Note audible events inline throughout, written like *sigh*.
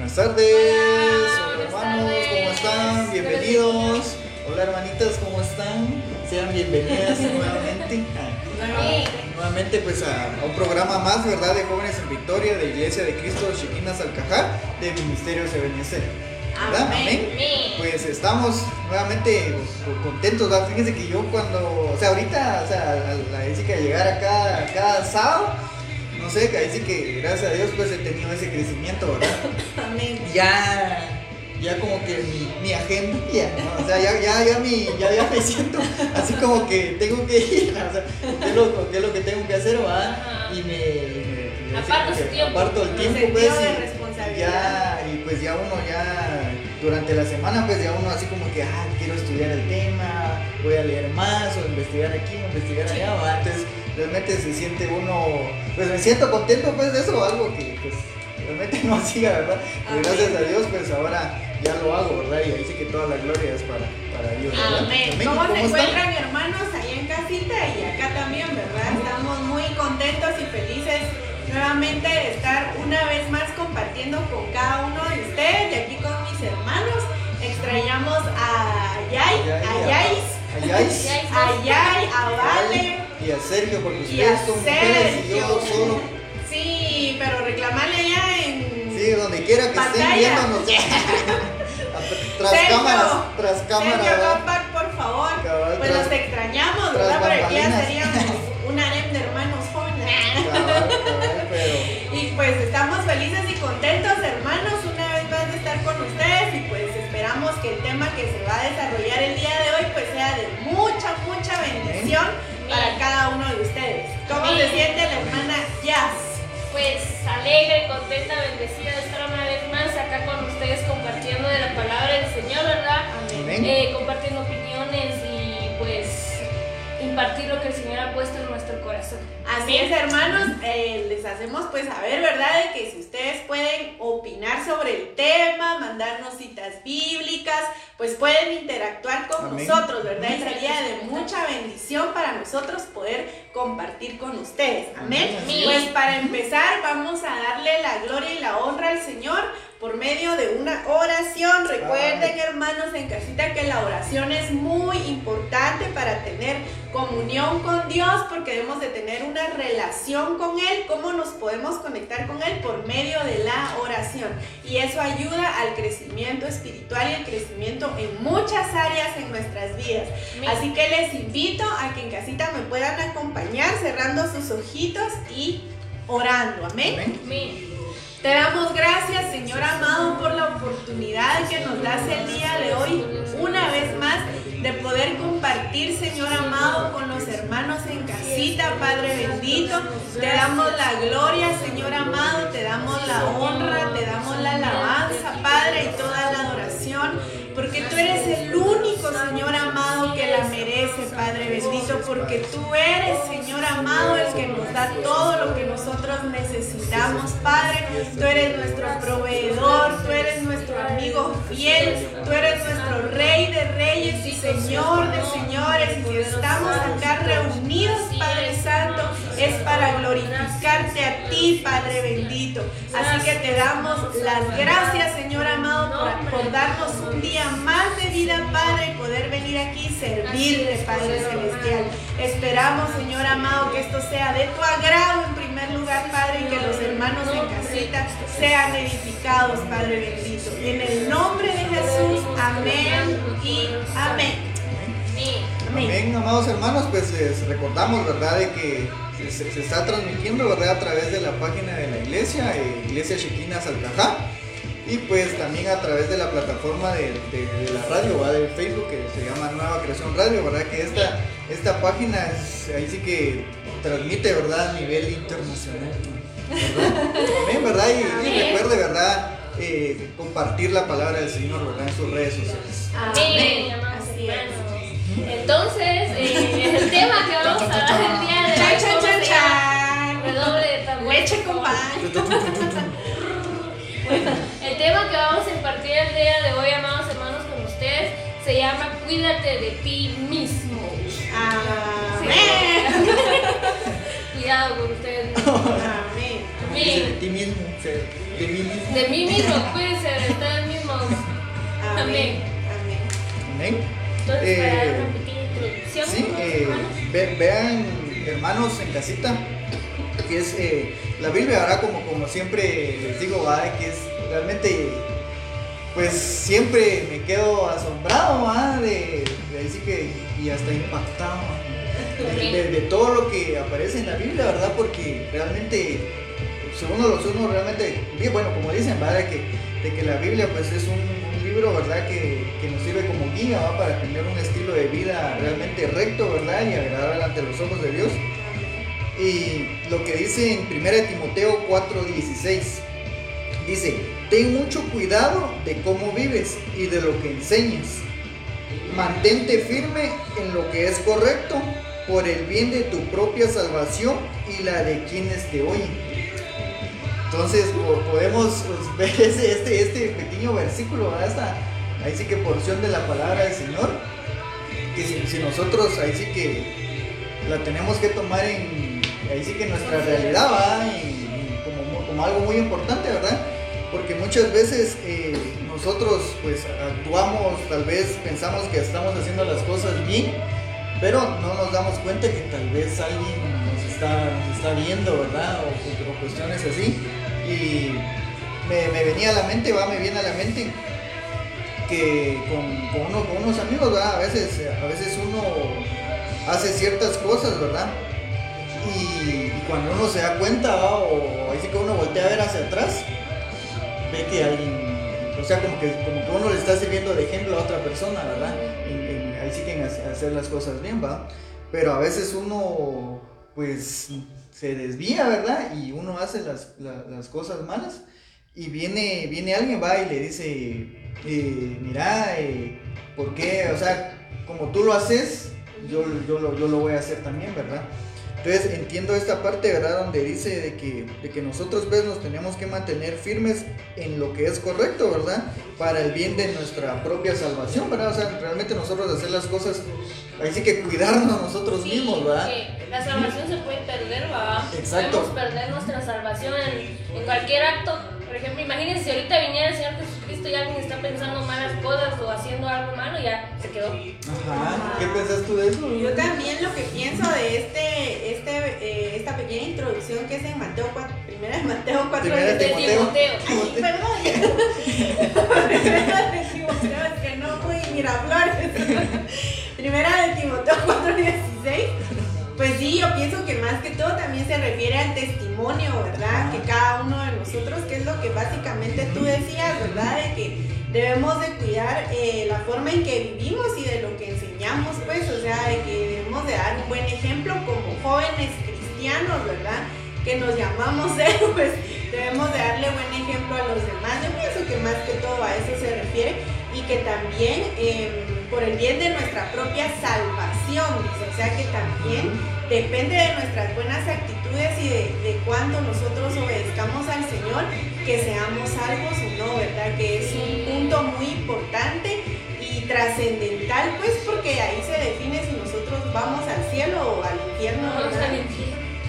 Buenas tardes, Hola, hermanos, ¿cómo están? Bienvenidos. Hola hermanitas, ¿cómo están? Sean bienvenidas *laughs* nuevamente. nuevamente pues a, un programa más, ¿verdad? De Jóvenes en Victoria, de Iglesia de Cristo de Chiquinas Alcajá, de Ministerio Ebenezer. ¿Verdad? Amén. Pues estamos nuevamente contentos, ¿verdad? Fíjense que yo cuando, o sea, ahorita, o sea, la Jessica llegar acá cada sábado, no sé, que ahí sí que gracias a Dios pues he tenido ese crecimiento, ¿verdad? *laughs* Ya ya como que mi, agenda, ya, o sea, ya, ya, ya, mi, ya, ya me siento así como que tengo que ir, *laughs* o sea, ¿qué es lo, qué es lo que tengo que hacer, va? Y me, me, aparto, el tiempo. aparto el tiempo, pues, y, ya, y pues ya uno ya, durante la semana, pues ya uno así como que, ah, quiero estudiar el tema, voy a leer más, o investigar aquí, o investigar allá, ¿va? entonces realmente se siente uno, pues me siento contento pues de eso, algo que pues realmente no *laughs* hacía, ¿verdad? Y gracias a Dios, pues ahora ya lo hago, ¿verdad? Y ahí sí que toda la gloria es para, para Dios, ¿verdad? Amén. ¿Cómo, se encuentran hermanos ahí en casita y acá también, verdad? Estamos muy contentos y felices nuevamente de estar una vez más compartiendo con cada uno de ustedes y aquí con mis hermanos. Extrañamos a Yay, a Yais, a Yais, *laughs* a Yay, a Vale y a Sergio porque ustedes son mujeres y yo solo. Sí, pero reclamarle allá en Sí, donde quiera que estén viéndonos. *laughs* tras cámaras, tras cámaras. Sergio por favor. pues los extrañamos, ¿verdad? Pero aquí ya seríamos *laughs* un harem de hermanos jóvenes. *laughs* Y pues estamos felices y contentos, hermanos, una vez más de estar con ustedes. Y pues esperamos que el tema que se va a desarrollar el día de hoy, pues sea de mucha, mucha bendición para cada uno alegre, contenta, bendecida de estar impartir lo que el Señor ha puesto en nuestro corazón. Así es, hermanos, eh, les hacemos pues saber, ¿verdad? De que si ustedes pueden opinar sobre el tema, mandarnos citas bíblicas, pues pueden interactuar con nosotros, ¿verdad? Y sería de mucha bendición para nosotros poder compartir con ustedes. Amén. Pues para empezar, vamos a darle la gloria y la honra al Señor por medio de una oración. Recuerden, hermanos, en casita que la oración es muy importante para tener comunión con Dios, porque debemos de tener una relación con Él. ¿Cómo nos podemos conectar con Él? Por medio de la oración. Y eso ayuda al crecimiento espiritual y al crecimiento en muchas áreas en nuestras vidas. Así que les invito a que en casita me puedan acompañar cerrando sus ojitos y orando. Amén. Amén. Te damos gracias, Señor amado, por la oportunidad que nos das el día de hoy, una vez más, de poder compartir, Señor amado, con los hermanos en casita, Padre bendito. Te damos la gloria, Señor amado, te damos la honra, te damos la alabanza, Padre, y toda la adoración, porque tú eres el único, Señor amado, que la merece, Padre bendito, porque tú eres, Señor amado, el que nos da todo lo que nosotros necesitamos, Padre. Tú eres nuestro proveedor, tú eres nuestro amigo fiel, tú eres nuestro Rey de Reyes y Señor de Señores. Y estamos acá reunidos, Padre Santo, es para glorificarte a ti, Padre bendito. Así que te damos las gracias, Señor amado, por, darnos un día más de vida, Padre, y poder venir aquí y servirte, Padre Celestial. Esperamos, Señor amado, que esto sea de tu agrado en primer lugar, Padre, y que los hermanos en casita sean edificados, Padre bendito. En el nombre de Jesús, amén y amén. Amén, amados hermanos, pues les recordamos, ¿verdad?, de que se, está transmitiendo, ¿verdad?, a través de la página de la iglesia, eh, Iglesia Chiquina Salcajá, y pues también a través de la plataforma de, la radio, ¿verdad?, de Facebook, que se llama Nueva Creación Radio, ¿verdad?, que esta, esta página es, ahí sí que transmite, ¿verdad?, a nivel internacional. ¿verdad? Amén, ¿verdad? Y, recuerde, ¿verdad? Eh, compartir la palabra del Señor, ¿verdad? En sus redes sociales. Amén. Así es. Entonces, eh, el tema que vamos a hablar el día de hoy. Chan, chan, chan. Redoble de tambor. Leche con pan. *laughs* el tema que vamos a impartir el día de hoy, amados hermanos, con ustedes, se llama Cuídate de ti mismo. Amén. *laughs* Cuidado con ustedes mismos. Amén. De ti mismo. de mí mismo. De mí mismo, puede ser, de ustedes mismos. Amén. Amén. Amén. Entonces, eh, para dar una pequeña introducción. Sí, eh, vean, hermanos en casita, que es eh, la Biblia, ahora como, como siempre les digo, ¿va? que es realmente, pues siempre me quedo asombrado, ¿va? De, de sí que, y hasta impactado *laughs* de, todo lo que aparece en la Biblia, ¿verdad? Porque realmente, uno, uno realmente, bueno, como dicen, ¿verdad? Que, de que la Biblia pues es un, libro, ¿verdad? Que, que, nos sirve como guía. Para tener un estilo de vida realmente recto, ¿verdad? Y agradable ante los ojos de Dios. Y lo que dice en 1 Timoteo 4:16, dice, ten mucho cuidado de cómo vives y de lo que enseñas. Mantente firme en lo que es correcto por el bien de tu propia salvación y la de quienes te oyen. Entonces podemos *laughs* ver ese, este, este pequeño versículo, hasta ahí sí que porción de la palabra del Señor, que si, nosotros ahí sí que la tenemos que tomar en, ahí sí que nuestra realidad y, como, como, algo muy importante, ¿verdad? Porque muchas veces eh, nosotros pues actuamos, tal vez pensamos que estamos haciendo las cosas bien, pero no nos damos cuenta que tal vez alguien nos está, está viendo, ¿verdad? O, cuestiones así. Y me, venía a la mente, va, me viene a la mente que con, uno, con unos amigos, ¿verdad? A veces, a veces uno hace ciertas cosas, ¿verdad? Y, cuando uno se da cuenta, o ahí sí que uno voltea a ver hacia atrás, ve que alguien, o sea, como que, como que uno le está sirviendo de ejemplo a otra persona, ¿verdad? sí que hacer las cosas bien, ¿va? Pero a veces uno, pues, se desvía, ¿verdad? Y uno hace las, las cosas malas. Y viene, viene alguien, va, y le dice, eh, mira, eh, ¿por qué? O sea, como tú lo haces, yo, yo, lo, yo lo voy a hacer también, ¿verdad? Entonces entiendo esta parte, ¿verdad? Donde dice de que, de que nosotros ¿ves? nos tenemos que mantener firmes en lo que es correcto, ¿verdad? Para el bien de nuestra propia salvación, ¿verdad? O sea, realmente nosotros hacer las cosas, ahí sí que cuidarnos nosotros mismos, ¿verdad? la salvación se puede perder, ¿verdad? Exacto. Podemos perder nuestra salvación en, en cualquier acto. Por ejemplo, imagínense si ahorita viniera el Señor Jesucristo y alguien está pensando malas cosas o haciendo algo malo, ya se quedó. Ajá. ¿Qué pensás tú de eso? Yo también lo que pienso de este pequeña introducción que es en Mateo 4, primera de Mateo 4 de Timoteo. Ay, perdón. *laughs* primera de Timoteo, es que no fui Miraflores. *laughs* primera de Timoteo 4, 16. Pues sí, yo pienso que más que todo también se refiere al testimonio, ¿verdad? Que cada uno de nosotros, que es lo que básicamente tú decías, ¿verdad? De que debemos de cuidar eh, la forma en que vivimos y de lo que enseñamos, pues, o sea, de que debemos de dar un buen ejemplo como jóvenes cristianos, ¿verdad? Que nos llamamos héroes, *laughs* debemos de darle buen ejemplo a los demás. Yo pienso que más que todo a eso se refiere y que también em, por el bien de nuestra propia salvación, o sea que también depende de nuestras buenas actitudes y de, de cuando nosotros obedezcamos al Señor, que seamos salvos o no, ¿verdad? Que es un punto muy importante y trascendental, pues porque ahí se define si nosotros vamos al cielo o al infierno, ¿verdad?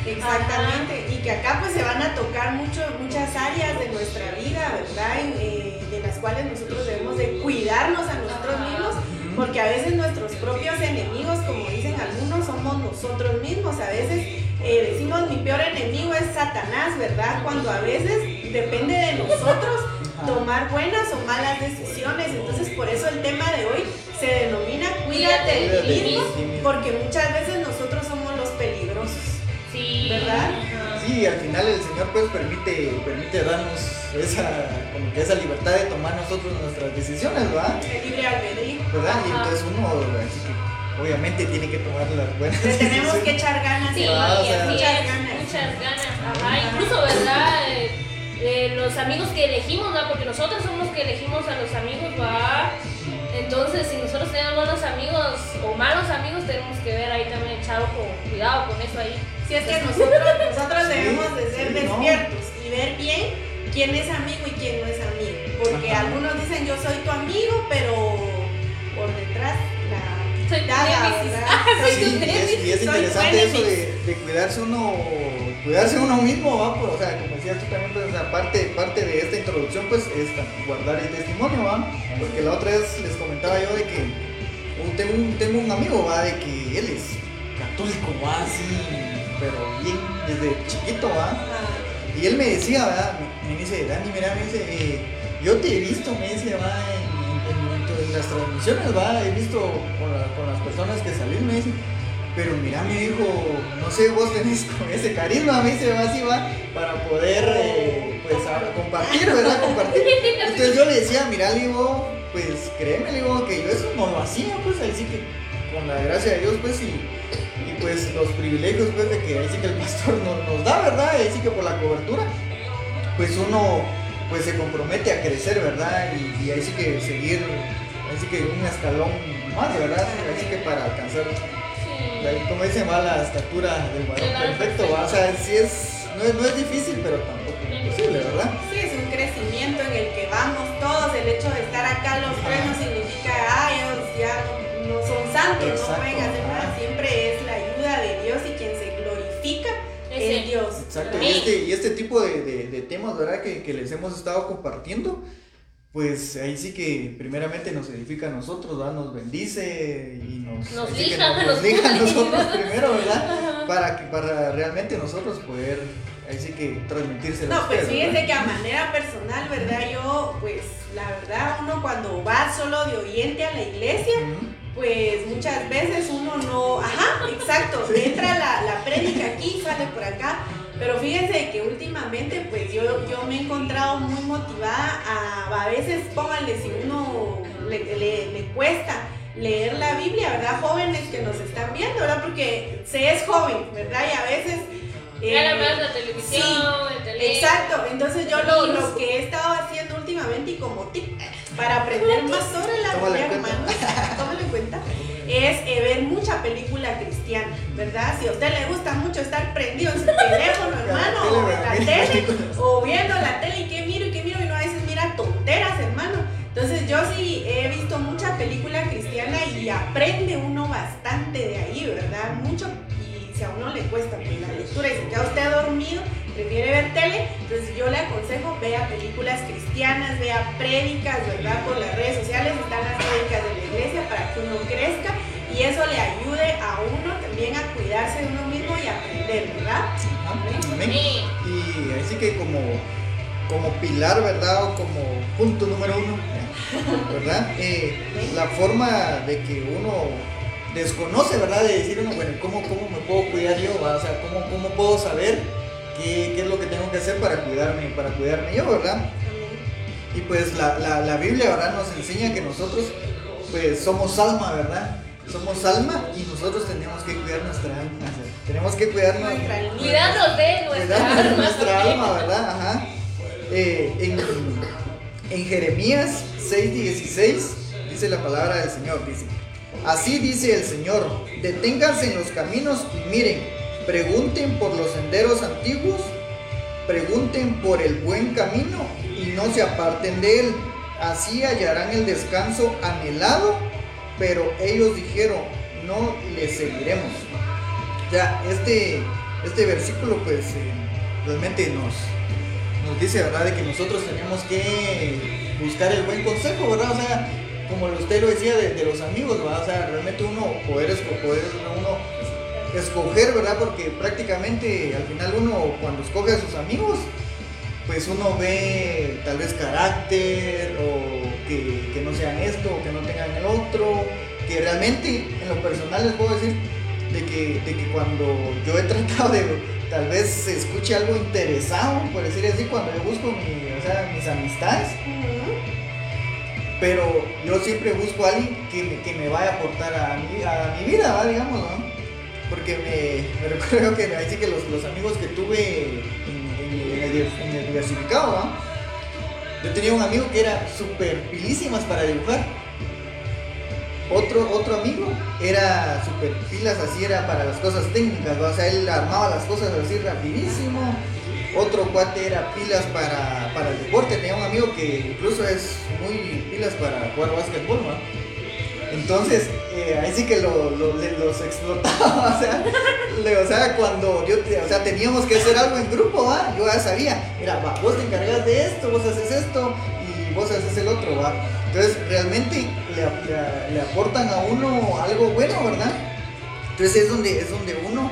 Exactamente, y que acá pues se van a tocar mucho, muchas áreas de nuestra vida, ¿verdad? Eh, de las cuales nosotros debemos de cuidarnos a nosotros mismos, porque a veces nuestros propios enemigos, como dicen algunos, somos nosotros mismos. A veces eh, decimos mi peor enemigo es Satanás, ¿verdad? Cuando a veces depende de nosotros tomar buenas o malas decisiones. Entonces por eso el tema de hoy se denomina cuídate de ti mismo, porque muchas veces nosotros somos los peligrosos. Sí. ¿Verdad? Sí, al final el Señor pues permite, permite darnos esa, como que esa libertad de tomar nosotros nuestras decisiones, ¿verdad? El libre albedrío. ¿Verdad? Y entonces uno así que obviamente tiene que tomar las buenas Le tenemos que echar ganas. Sí, muchas ganas. Muchas ganas. Ajá, incluso, ¿verdad? Eh, los amigos que elegimos, ¿no? Porque nosotros somos los que elegimos a los amigos, ¿va? Entonces, si nosotros tenemos buenos amigos o malos amigos, tenemos que ver ahí también, echar ojo, cuidado con eso ahí. Si es que nosotros, nosotros debemos de ser despiertos y ver bien quién es amigo y quién no es amigo. Porque algunos dicen yo soy tu amigo, pero por detrás la soy daga, ¿verdad? *laughs* sí, y es, y es interesante eso de, de cuidarse uno, cuidarse uno mismo, ¿va? Pues, o sea, como decías tú también, pues, parte, parte de esta introducción, pues, es guardar el testimonio, ¿va? Porque la otra vez les comentaba yo de que tengo, un, tengo un amigo, ¿va? De que él es católico, ¿va? Así, pero bien, desde chiquito, ¿va? Y él me decía, ¿verdad? Me, dice, Dani, mira, me dice, eh, yo te he visto, me dice, va, en, en, las transmisiones, va, he visto con, las personas que salís, me dice, pero mira, me dijo, no sé, vos tenés con ese carisma, me dice, va, así va, para poder, eh, pues, compartir, ¿verdad? Compartir. Entonces yo le decía, mira, le digo, pues, créeme, le digo, que yo eso no lo hacía, pues, ahí sí que, con la gracia de Dios, pues, y pues, los privilegios, pues, de que ahí sí que el pastor nos, nos da, ¿verdad? Ahí sí que por la cobertura, pues, uno pues se compromete a crecer, ¿verdad? Y, ahí sí que seguir, ahí sí que un escalón más, ¿verdad? Ahí sí que para alcanzar, como dicen, va la estatura del varón perfecto, ¿va? O sea, sí es, no es, no es difícil, pero tampoco es imposible, ¿verdad? Sí, es un crecimiento en el que vamos todos, el hecho de estar acá los tres no significa, ah, ellos ya no son santos, no pueden hacer Dios. Exacto, y este, y este tipo de, de, temas, ¿verdad? Que, que, les hemos estado compartiendo, pues ahí sí que primeramente nos edifica a nosotros, ¿verdad? Nos bendice y nos, nos lija, nos, *laughs* nos a nosotros primero, ¿verdad? *laughs* Para, que, para realmente nosotros poder, ahí sí que transmitirse. No, pues fíjense que a manera personal, ¿verdad? Yo, pues la verdad, uno cuando va solo de oyente a la iglesia, pues muchas veces uno no, ajá, exacto, entra la, la prédica aquí, sale por acá, pero fíjense que últimamente pues yo, yo me he encontrado muy motivada a, a veces pónganle si uno le, le, cuesta leer la Biblia, ¿verdad? Jóvenes que nos están viendo, ¿verdad? Porque se es joven, ¿verdad? Y a veces... Eh, más la televisión, el Exacto, entonces yo lo, lo, que he estado haciendo últimamente y como tip para aprender más sobre la Biblia, hermanos, tómalo en cuenta, es eh, ver mucha película cristiana, ¿verdad? Si a usted le gusta mucho estar prendido en su teléfono, *laughs* hermano, o en la tele, o viendo la tele y qué miro y qué miro, y no a veces mira tonteras, hermano. Entonces yo sí he visto mucha película cristiana y aprende uno bastante de ahí, ¿verdad? Mucho, y si a uno le cuesta pues, la lectura y se queda usted dormido, prefiere ver tele, entonces yo le aconsejo vea películas cristianas, vea prédicas, ¿verdad? Por las redes sociales están las prédicas de la iglesia para que uno crezca y eso le ayude a uno también a cuidarse de uno mismo y aprender, ¿verdad? Amén. Y así que como, como pilar, ¿verdad? O como punto número uno, ¿verdad? Eh, la forma de que uno desconoce, ¿verdad? De decir bueno, ¿cómo, cómo me puedo cuidar yo? O sea, ¿cómo, cómo puedo saber qué, qué, es lo que tengo que hacer para cuidarme, para cuidarme yo, ¿verdad? Y pues la, la, la, Biblia, ¿verdad? Nos enseña que nosotros, pues somos alma, ¿verdad? Somos alma y nosotros tenemos que cuidar nuestra alma. Tenemos que cuidarnos, cuidarnos de nuestra alma. nuestra alma, ¿verdad? Ajá. Eh, en, en Jeremías 6:16 dice la palabra del Señor, dice, así dice el Señor, deténganse en los caminos y miren, Pregunten por los senderos antiguos, pregunten por el buen camino y no se aparten de él. Así hallarán el descanso anhelado, pero ellos dijeron, no le seguiremos. Ya, este, este versículo pues eh, realmente nos, nos dice, ¿verdad?, de que nosotros tenemos que buscar el buen consejo, ¿verdad? O sea, como usted lo decía de, los amigos, ¿verdad? O sea, realmente uno poder, poder uno escoger, ¿verdad? Porque prácticamente al final uno cuando escoge a sus amigos, pues uno ve tal vez carácter o que, no sean esto o que no tengan el otro, que realmente en lo personal les puedo decir de que, de que cuando yo he *laughs* tratado de tal vez se escuche algo interesado, por decir así, cuando yo busco mis amistades, pero yo siempre busco a alguien que me, que me vaya a aportar a mi, a mi vida, digamos, ¿no? Porque me, *laughs* recuerdo que me que los, amigos que tuve en, el, diversificado, yo tenía un amigo que era súper pilísimas para dibujar. Otro, otro amigo era súper pilas, así era para las cosas técnicas, o sea, él armaba las cosas así rapidísimo. Otro cuate era pilas para, el deporte, tenía un amigo que incluso es muy pilas para jugar básquetbol, ¿no? Entonces, eh, ahí sí que lo, los explotaba, *laughs* o sea, cuando yo, o sea, teníamos que hacer algo en grupo, ¿va? yo ya sabía, mira, va, vos te encargas de esto, vos haces esto y vos haces el otro, ¿va? Entonces, realmente le, le, aportan a uno algo bueno, ¿verdad? Entonces es donde, es donde uno,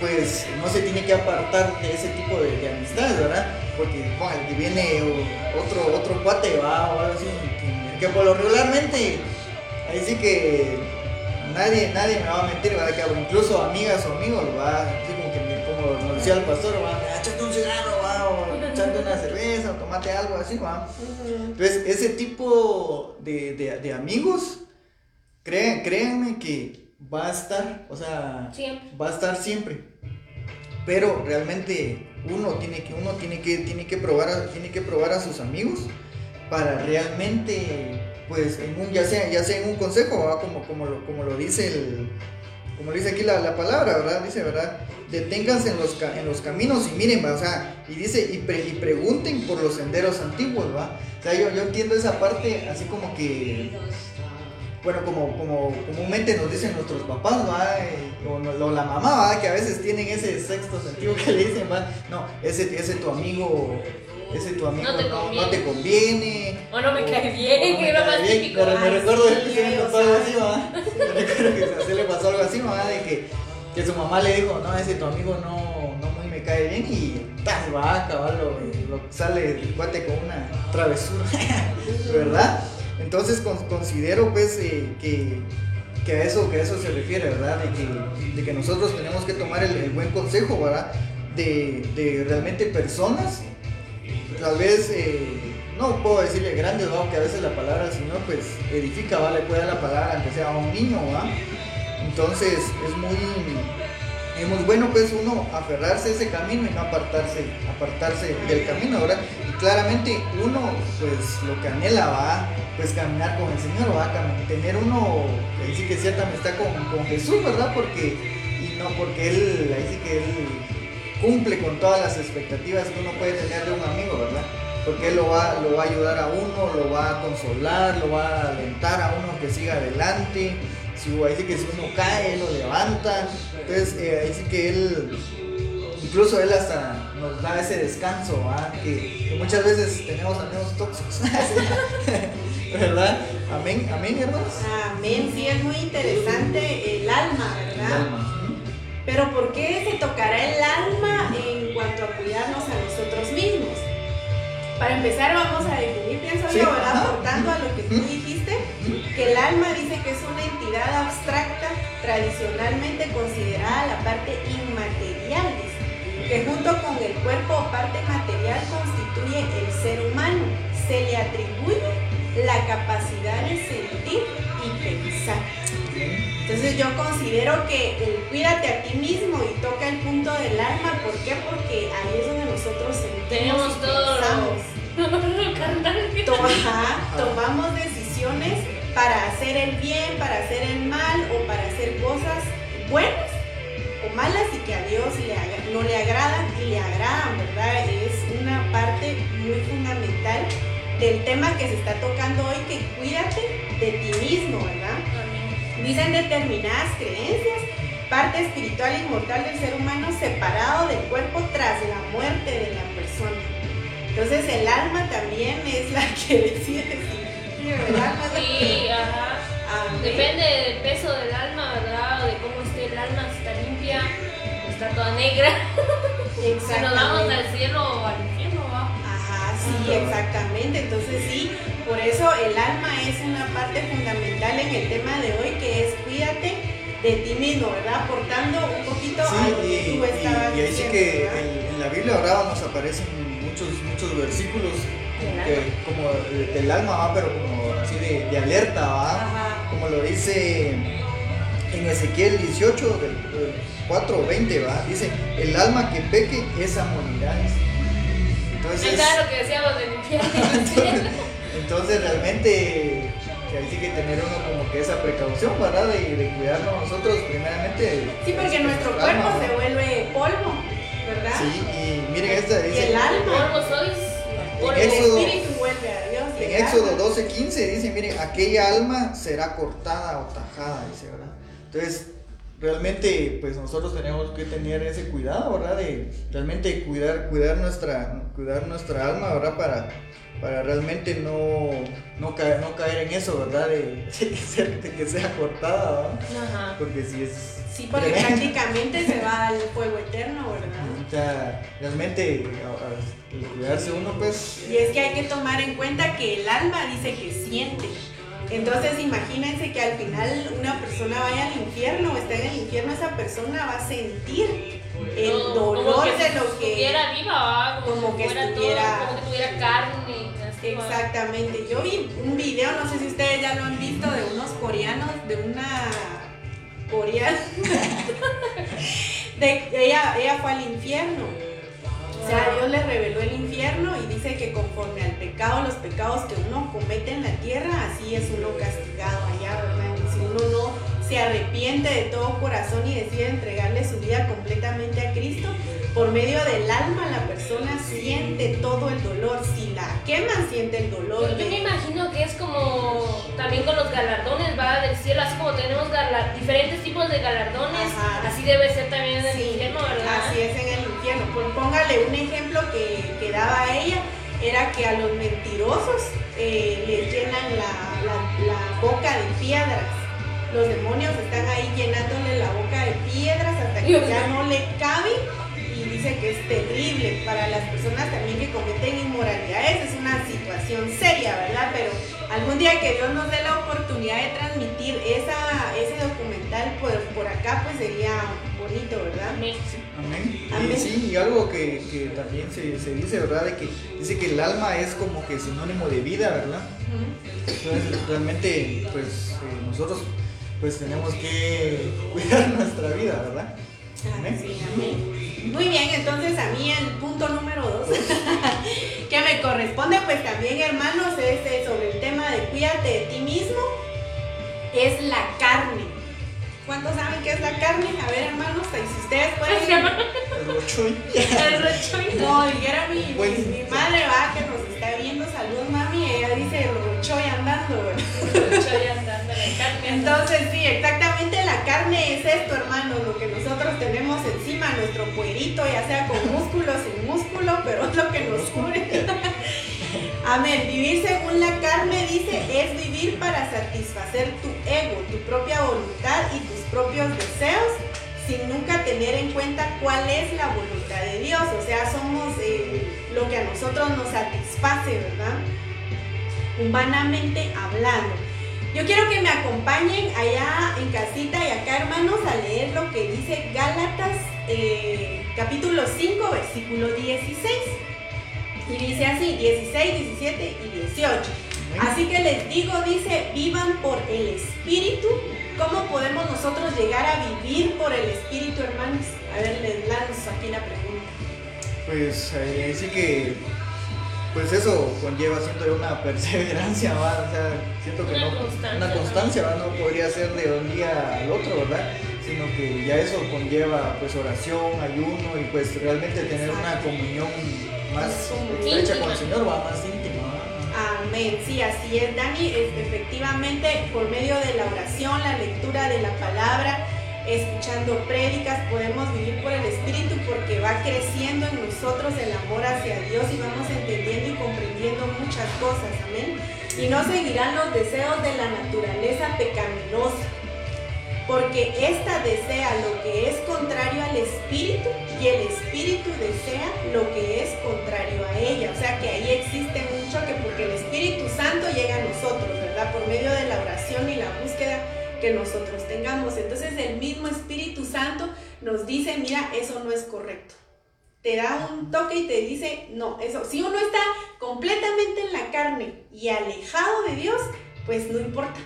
pues, no se tiene que apartar de ese tipo de, amistades, ¿verdad? Porque, bueno, viene otro, otro cuate, ¿va? O algo así, que por lo regularmente Ahí sí que nadie, nadie me va a mentir, ¿verdad? Que incluso amigas o amigos, va, así como que como nos decía el pastor, va, échate un cigarro, va, o echate una cerveza, o tomate algo así, va. Entonces, ese tipo de, de, de amigos, creen, créanme que va a estar, o sea, va a estar siempre. Pero realmente uno tiene que, uno tiene que, tiene que probar, tiene que probar a sus amigos para realmente pues en un, ya sea, ya sea en un consejo, Como, como, lo, como lo dice el, como dice aquí la, la, palabra, ¿verdad? Dice, ¿verdad? Deténganse en los, en los caminos y miren, O sea, y dice, y, y, pregunten por los senderos antiguos, ¿va? O sea, yo, yo entiendo esa parte así como que, bueno, como, como comúnmente nos dicen nuestros papás, ¿va? O, la mamá, ¿va? Que a veces tienen ese sexto sentido que le dicen, ¿va? No, ese, ese tu amigo ese tu amigo no te conviene. o no me cae bien, que *laughs* era más típico. Pero me *laughs* recuerdo que se le pasó algo así, mamá. Me recuerdo que se le pasó algo así, mamá, de que, que su mamá le dijo, no, ese tu amigo no, no muy me cae bien y ¡tas! va a lo, sale el cuate con una travesura, *laughs* ¿verdad? Entonces considero pues eh, que, que, a eso, que a eso se refiere, ¿verdad? De que, de que nosotros tenemos que tomar el, el buen consejo, ¿verdad? De, de realmente personas tal vez, eh, no puedo decirle grandes, ¿no? que a veces la palabra, si no, pues edifica, ¿va? le puede dar la palabra aunque sea a un niño, ¿va? Entonces es muy, es bueno pues uno aferrarse a ese camino y no apartarse, apartarse del camino, ¿verdad? Y claramente uno pues lo que anhela va, pues caminar con el Señor, va, tener uno, ahí sí que cierta amistad con, con Jesús, ¿verdad? Porque, y no porque Él, ahí sí que Él cumple con todas las expectativas que uno puede tener de un amigo, ¿verdad? Porque él lo va, lo va a ayudar a uno, lo va a consolar, lo va a alentar a uno que siga adelante. Si, ahí sí que si uno cae, él lo levanta. Entonces, eh, ahí sí que él, incluso él hasta nos da ese descanso, ¿verdad? Que, muchas veces tenemos amigos tóxicos. *laughs* ¿Verdad? Amén, amén, hermanos. Amén, sí, es muy interesante el alma, ¿verdad? El alma. Pero ¿por qué se tocará el alma cuanto a cuidarnos a nosotros mismos? Para empezar vamos a definir, pienso yo, ¿verdad? Aportando a lo que tú dijiste, que el alma dice que es una entidad abstracta tradicionalmente considerada la parte inmaterial, que junto con el cuerpo o parte material constituye el ser humano. Se le atribuye la capacidad de sentir y pensar. Entonces yo considero que el cuídate a ti mismo y toca el punto del alma, ¿por qué? Porque ahí es donde nosotros tenemos todo *laughs* tomamos decisiones para hacer el bien, para hacer el mal o para hacer cosas buenas o malas y que a Dios no le agradan y le agradan, ¿verdad? Es una parte muy fundamental del tema que se está tocando hoy, que cuídate de ti mismo, ¿verdad? Dicen determinadas creencias, parte espiritual e inmortal del ser humano separado del cuerpo tras la muerte de la persona. Entonces el alma también es la que decide si el alma Sí, ajá. Depende del peso del alma, ¿verdad? O de cómo esté el alma, si está limpia, o está toda negra. *laughs* Si nos vamos al cielo o al infierno, sí, exactamente. Entonces sí, por eso el alma es una parte fundamental en el tema de hoy, que es cuídate de ti mismo, ¿verdad? Aportando un poquito sí, a lo que y, tú estabas y, y ahí sí que en, la Biblia ahora nos aparecen muchos, muchos versículos como, del alma, ¿va? pero como así de, alerta, ¿va? Como lo dice en Ezequiel 18, del, 4, 20, ¿va? Dice, el alma que peque, esa morirá. Entonces, lo que decíamos del infierno. Entonces realmente hay que tener uno como que esa precaución, ¿verdad? De, de cuidarnos nosotros primeramente. Sí, porque nuestro cuerpo se vuelve polvo, ¿verdad? Sí, y miren esta dice. Y el alma. Polvo sois. el espíritu vuelve a Dios. En Éxodo 12, 15 dice, mire, aquella alma será cortada o tajada, dice, ¿verdad? Entonces, realmente, pues nosotros tenemos que tener ese cuidado, ¿verdad? De realmente cuidar, cuidar nuestra, cuidar nuestra alma, ¿verdad? Para, para realmente no, no, caer, no caer en eso, ¿verdad? De, *laughs* que sea cortada, ¿verdad? Ajá. Porque si es... Sí, porque prácticamente se va al fuego eterno, ¿verdad? O sea, realmente cuidarse uno, pues... Y es que hay que tomar en cuenta que el alma dice que siente. Entonces imagínense que al final una persona vaya al infierno o esté en el infierno, esa persona va a sentir el dolor de lo que estuviera viva, como, que estuviera como que tuviera carne. Exactamente. Yo vi un video, no sé si ustedes ya lo han visto, de unos coreanos, de una coreana. *laughs* de, ella, ella fue al infierno o sea, Dios le reveló el infierno y dice que conforme al pecado, los pecados que uno comete en la tierra, así es uno castigado allá, ¿verdad? Si uno no se arrepiente de todo corazón y decide entregarle su vida completamente a Cristo, por medio del alma la persona siente todo el dolor. Si la queman, siente el dolor. Yo, me imagino también con los galardones, va del cielo, así como tenemos diferentes tipos de galardones, así debe ser también en el infierno, ¿verdad? Así es en el infierno. Pues póngale un ejemplo que, que daba ella, era que a los mentirosos eh, les llenan la, la boca de piedras los demonios están ahí llenándole la boca de piedras hasta que ya no le cabe dice que es terrible para las personas también que cometen inmoralidades, es una situación seria, ¿verdad? Pero algún día que Dios nos dé la oportunidad de transmitir esa, ese documental por, por acá, pues sería bonito, ¿verdad? Amén. Amén. Sí, y algo que, que también se, se, dice, ¿verdad? De que dice que el alma es como que sinónimo de vida, ¿verdad? Entonces, realmente, pues eh, nosotros pues tenemos que *laughs* cuidar nuestra vida, ¿verdad? Amén. Sí, amén. Muy bien, entonces a mí el punto número dos *laughs* que me corresponde pues también hermanos es sobre el tema de cuídate de ti mismo, es la carne. ¿Cuántos saben qué es la carne? A ver hermanos, si ustedes pueden... *laughs* El rochoy. No, dijera mi, mi, madre va que nos está viendo, salud mami, ella dice el rochoy andando. El rochoy andando, la carne. Entonces sí, exactamente carne es esto hermanos, lo que nosotros tenemos encima, nuestro cuerito, ya sea con músculo, sin músculo, pero es lo que nos cubre. *laughs* Amén. Vivir según la carne, dice, es vivir para satisfacer tu ego, tu propia voluntad y tus propios deseos, sin nunca tener en cuenta cuál es la voluntad de Dios. O sea, somos eh, lo que a nosotros nos satisface, ¿verdad? Humanamente hablando. Yo quiero que me acompañen allá en casita y acá, hermanos, a leer lo que dice Gálatas eh, capítulo 5, versículo 16. Y dice así, 16, 17 y 18. Así que les digo, dice, vivan por el Espíritu. ¿Cómo podemos nosotros llegar a vivir por el Espíritu, hermanos? A ver, les lanzo aquí la pregunta. Pues eh, sí que pues eso conlleva, siento yo, una *laughs* perseverancia, ¿va? o sea, siento que una no, constancia, una constancia, ¿va? no podría ser de un día al otro, ¿verdad? Sino que ya eso conlleva pues oración, ayuno y pues realmente tener una comunión más estrecha con el Señor, ¿va? más íntima. Amén, sí, así es, Dani, efectivamente por medio de la oración, la lectura de la palabra, escuchando prédicas, podemos vivir por el Espíritu porque va creciendo en nosotros el amor hacia Dios y vamos entendiendo y comprendiendo muchas cosas, amén. Y no seguirán los deseos de la naturaleza pecaminosa, porque ésta desea lo que es contrario al Espíritu y el Espíritu desea lo que es contrario a ella. O sea que ahí existe un choque porque el Espíritu Santo llega a nosotros, ¿verdad? Por medio de la oración y la búsqueda que nosotros tengamos. Entonces el mismo Espíritu Santo nos dice, mira, eso no es correcto. Te da un toque y te dice, no, eso, si uno está completamente en la carne y alejado de Dios, pues no importa.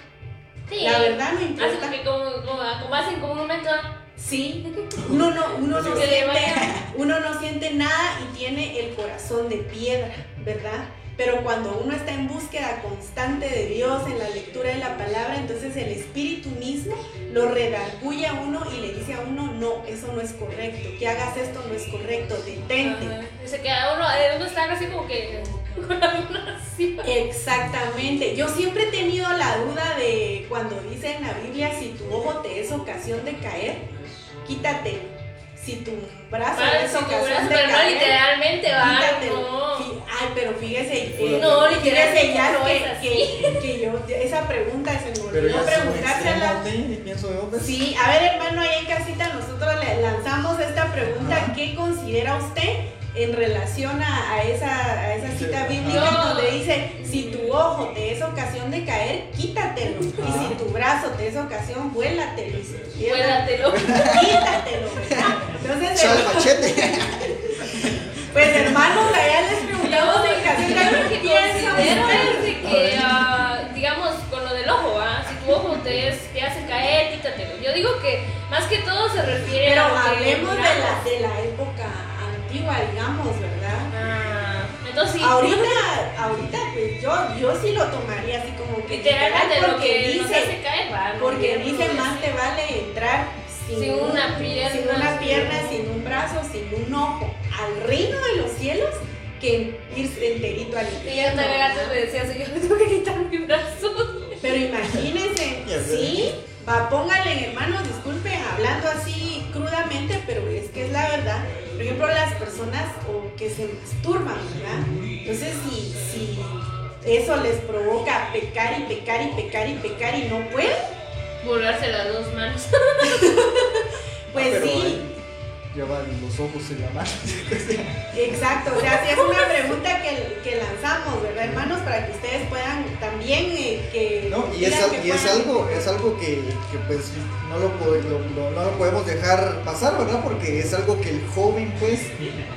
la verdad no importa. Así que como, como, hacen como un momento... Sí, uno no, uno, no siente, *laughs* uno no siente nada y tiene el corazón de piedra, ¿verdad? Pero cuando uno está en búsqueda constante de Dios, en la lectura de la palabra, entonces el Espíritu mismo lo redarguye a uno y le dice a uno, no, eso no es correcto, que hagas esto no es correcto, detente. Se queda uno, uno está así como que *laughs* Exactamente. Yo siempre he tenido la duda de cuando dice en la Biblia, si tu ojo te es ocasión de caer, quítate si tu brazo es ocasión de caer, no literalmente va no. ay pero fíjese no literalmente ya que, que, yo esa pregunta se me olvidó preguntársela. sí a ver hermano ahí en casita nosotros le lanzamos esta pregunta. ¿qué considera usted en relación a, esa, a esa cita bíblica donde dice, si tu ojo te es ocasión de caer, quítatelo. Y si tu brazo te es ocasión, vuélatelo. Vuélatelo. Quítatelo. Entonces, *laughs* pues hermanos, allá les preguntamos en piensan que, uh, digamos, con lo del ojo, ¿ah? si tu ojo te, te hace caer, quítatelo. Yo digo que más que todo se refiere Pero a... Pero hablemos de la, de la época digamos, ¿verdad? Ah, entonces Ahorita, ahorita, pues yo, yo sí lo tomaría así como que. Literalmente porque dice, porque dice más te vale entrar sin, una pierna, sin una pierna, sin un brazo, sin un ojo, al reino de los cielos que irse enterito al infierno. Y ya también antes me decía, yo me tengo que quitar mi brazo. Pero imagínense, sí, va, póngale hermano, disculpe, hablando así crudamente, pero es que es la verdad por ejemplo, las personas que se masturban, ¿verdad? Entonces, si, si eso les provoca pecar y pecar y pecar y pecar y no pueden, volarse las dos manos. *laughs* pues ah, sí llevan los ojos en la mano. Exacto, o sea, es una pregunta que, que, lanzamos, ¿verdad, hermanos? Para que ustedes puedan también eh, que... No, y, es, y es, algo, es algo que, que pues no lo, no lo, podemos dejar pasar, ¿verdad? Porque es algo que el joven pues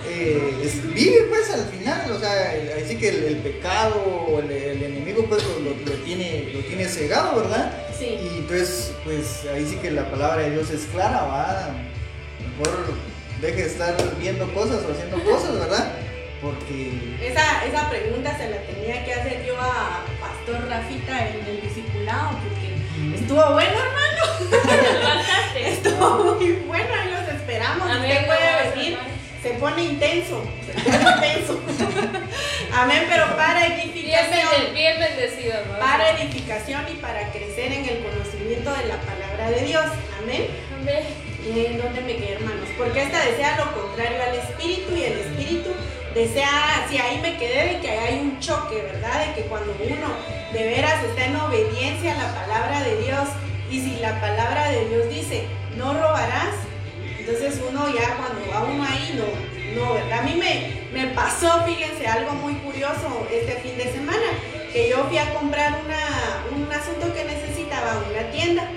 eh, vive pues al final, o sea, así que el, pecado o el, enemigo pues lo, tiene, lo tiene cegado, ¿verdad? Sí. Y entonces pues ahí sí que la palabra de Dios es clara, va mejor deje de estar viendo cosas o haciendo cosas, ¿verdad? Porque... Esa, esa pregunta se la tenía que hacer yo a Pastor Rafita en el discipulado, porque estuvo bueno, hermano. *laughs* estuvo muy bueno, ahí los esperamos. Usted puede venir. Se pone intenso, se pone intenso. *laughs* Amén, pero para edificación. Bien, bendecido, Para edificación y para crecer en el conocimiento de la palabra de Dios. Amén. Amén en dónde me quedé, hermanos. Porque esta desea lo contrario al espíritu y el espíritu desea, si ahí me quedé, de que hay un choque, ¿verdad? De que cuando uno de veras está en obediencia a la palabra de Dios y si la palabra de Dios dice, no robarás, entonces uno ya cuando va uno ahí, no, no, ¿verdad? A mí me, me pasó, fíjense, algo muy curioso este fin de semana, que yo fui a comprar una, un asunto que necesitaba una tienda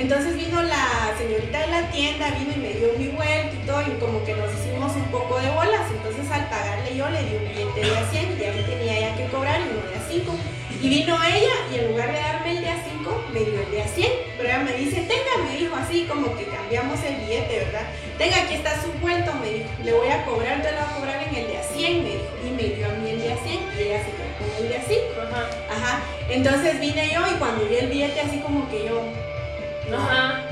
entonces vino la señorita de la tienda, vino y me dio mi vuelta y todo, y como que nos hicimos un poco de bolas. Entonces al pagarle yo le di un billete de a 100 y ahí tenía ya que cobrar uno de a 5. Y vino ella y en lugar de darme el de a 5, me dio el de a 100. Pero ella me dice, tenga, me dijo así, como que cambiamos el billete, ¿verdad? Tenga, aquí está su vuelto, me dijo, le voy a cobrar, te lo voy a cobrar en el de a 100, me dijo. Y me dio a mí el de a 100 y ella se quedó con el de a 5. Ajá. Ajá. Entonces vine yo y cuando vi el billete así como que yo Ajá.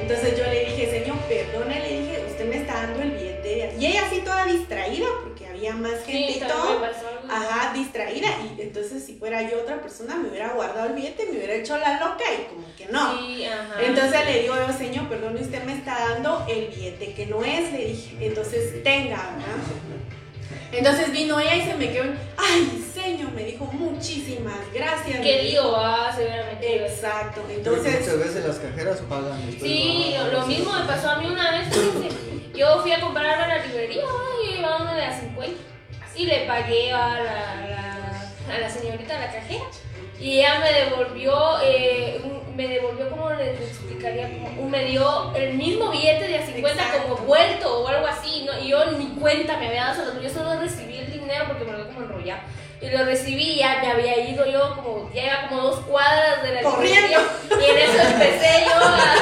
Entonces yo le dije, señor, perdone, le dije, usted me está dando el billete. Y ella así toda distraída, porque había más gente y todo. Ajá, distraída. Y entonces si fuera yo otra persona, me hubiera guardado el billete, me hubiera hecho la loca y como que no. Sí, ajá. Entonces le digo yo, señor, perdone, usted me está dando el billete que no es, le dije. Entonces tenga, ¿verdad? Entonces vino ella y se me quedó, ay, dijo muchísimas gracias. ¿Qué digo? Ah, seguramente. Exacto. Entonces. Muchas veces las cajeras pagan. Sí, lo, mismo me pasó a mí una vez. Yo fui a comprar a la librería y iba una de las 50 y le pagué a la, a la señorita de la cajera y ella me devolvió, eh, me devolvió como les explicaría, me dio el mismo billete de a 50 como vuelto o algo así, ¿no? y yo en mi cuenta me había dado, yo solo recibí el dinero porque me lo dio como enrollado. Y lo recibí y ya me había ido yo como, ya iba como dos cuadras de la Corriendo. Y en eso empecé yo a...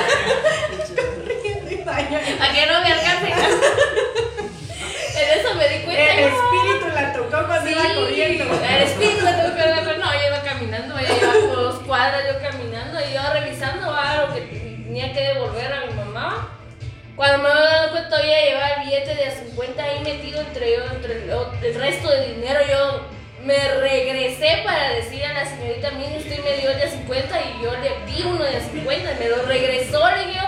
a que no me alcance. en eso me di cuenta. El espíritu la tocó cuando iba corriendo. El espíritu la tocó cuando no, yo iba caminando, ella iba por dos cuadras yo caminando y yo revisando algo lo que tenía que devolver a mi mamá. Cuando me había dado cuenta, ella llevaba el billete de 50 ahí metido entre, yo, entre el, resto de dinero. Yo me regresé para decir a la señorita, mire, usted me dio el de 50 y yo le di uno de 50, me lo regresó, le digo,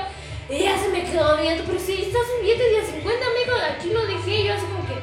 y ella se me quedó viendo, pero si estás un billete de 50, amigo, aquí lo dejé, yo así como que,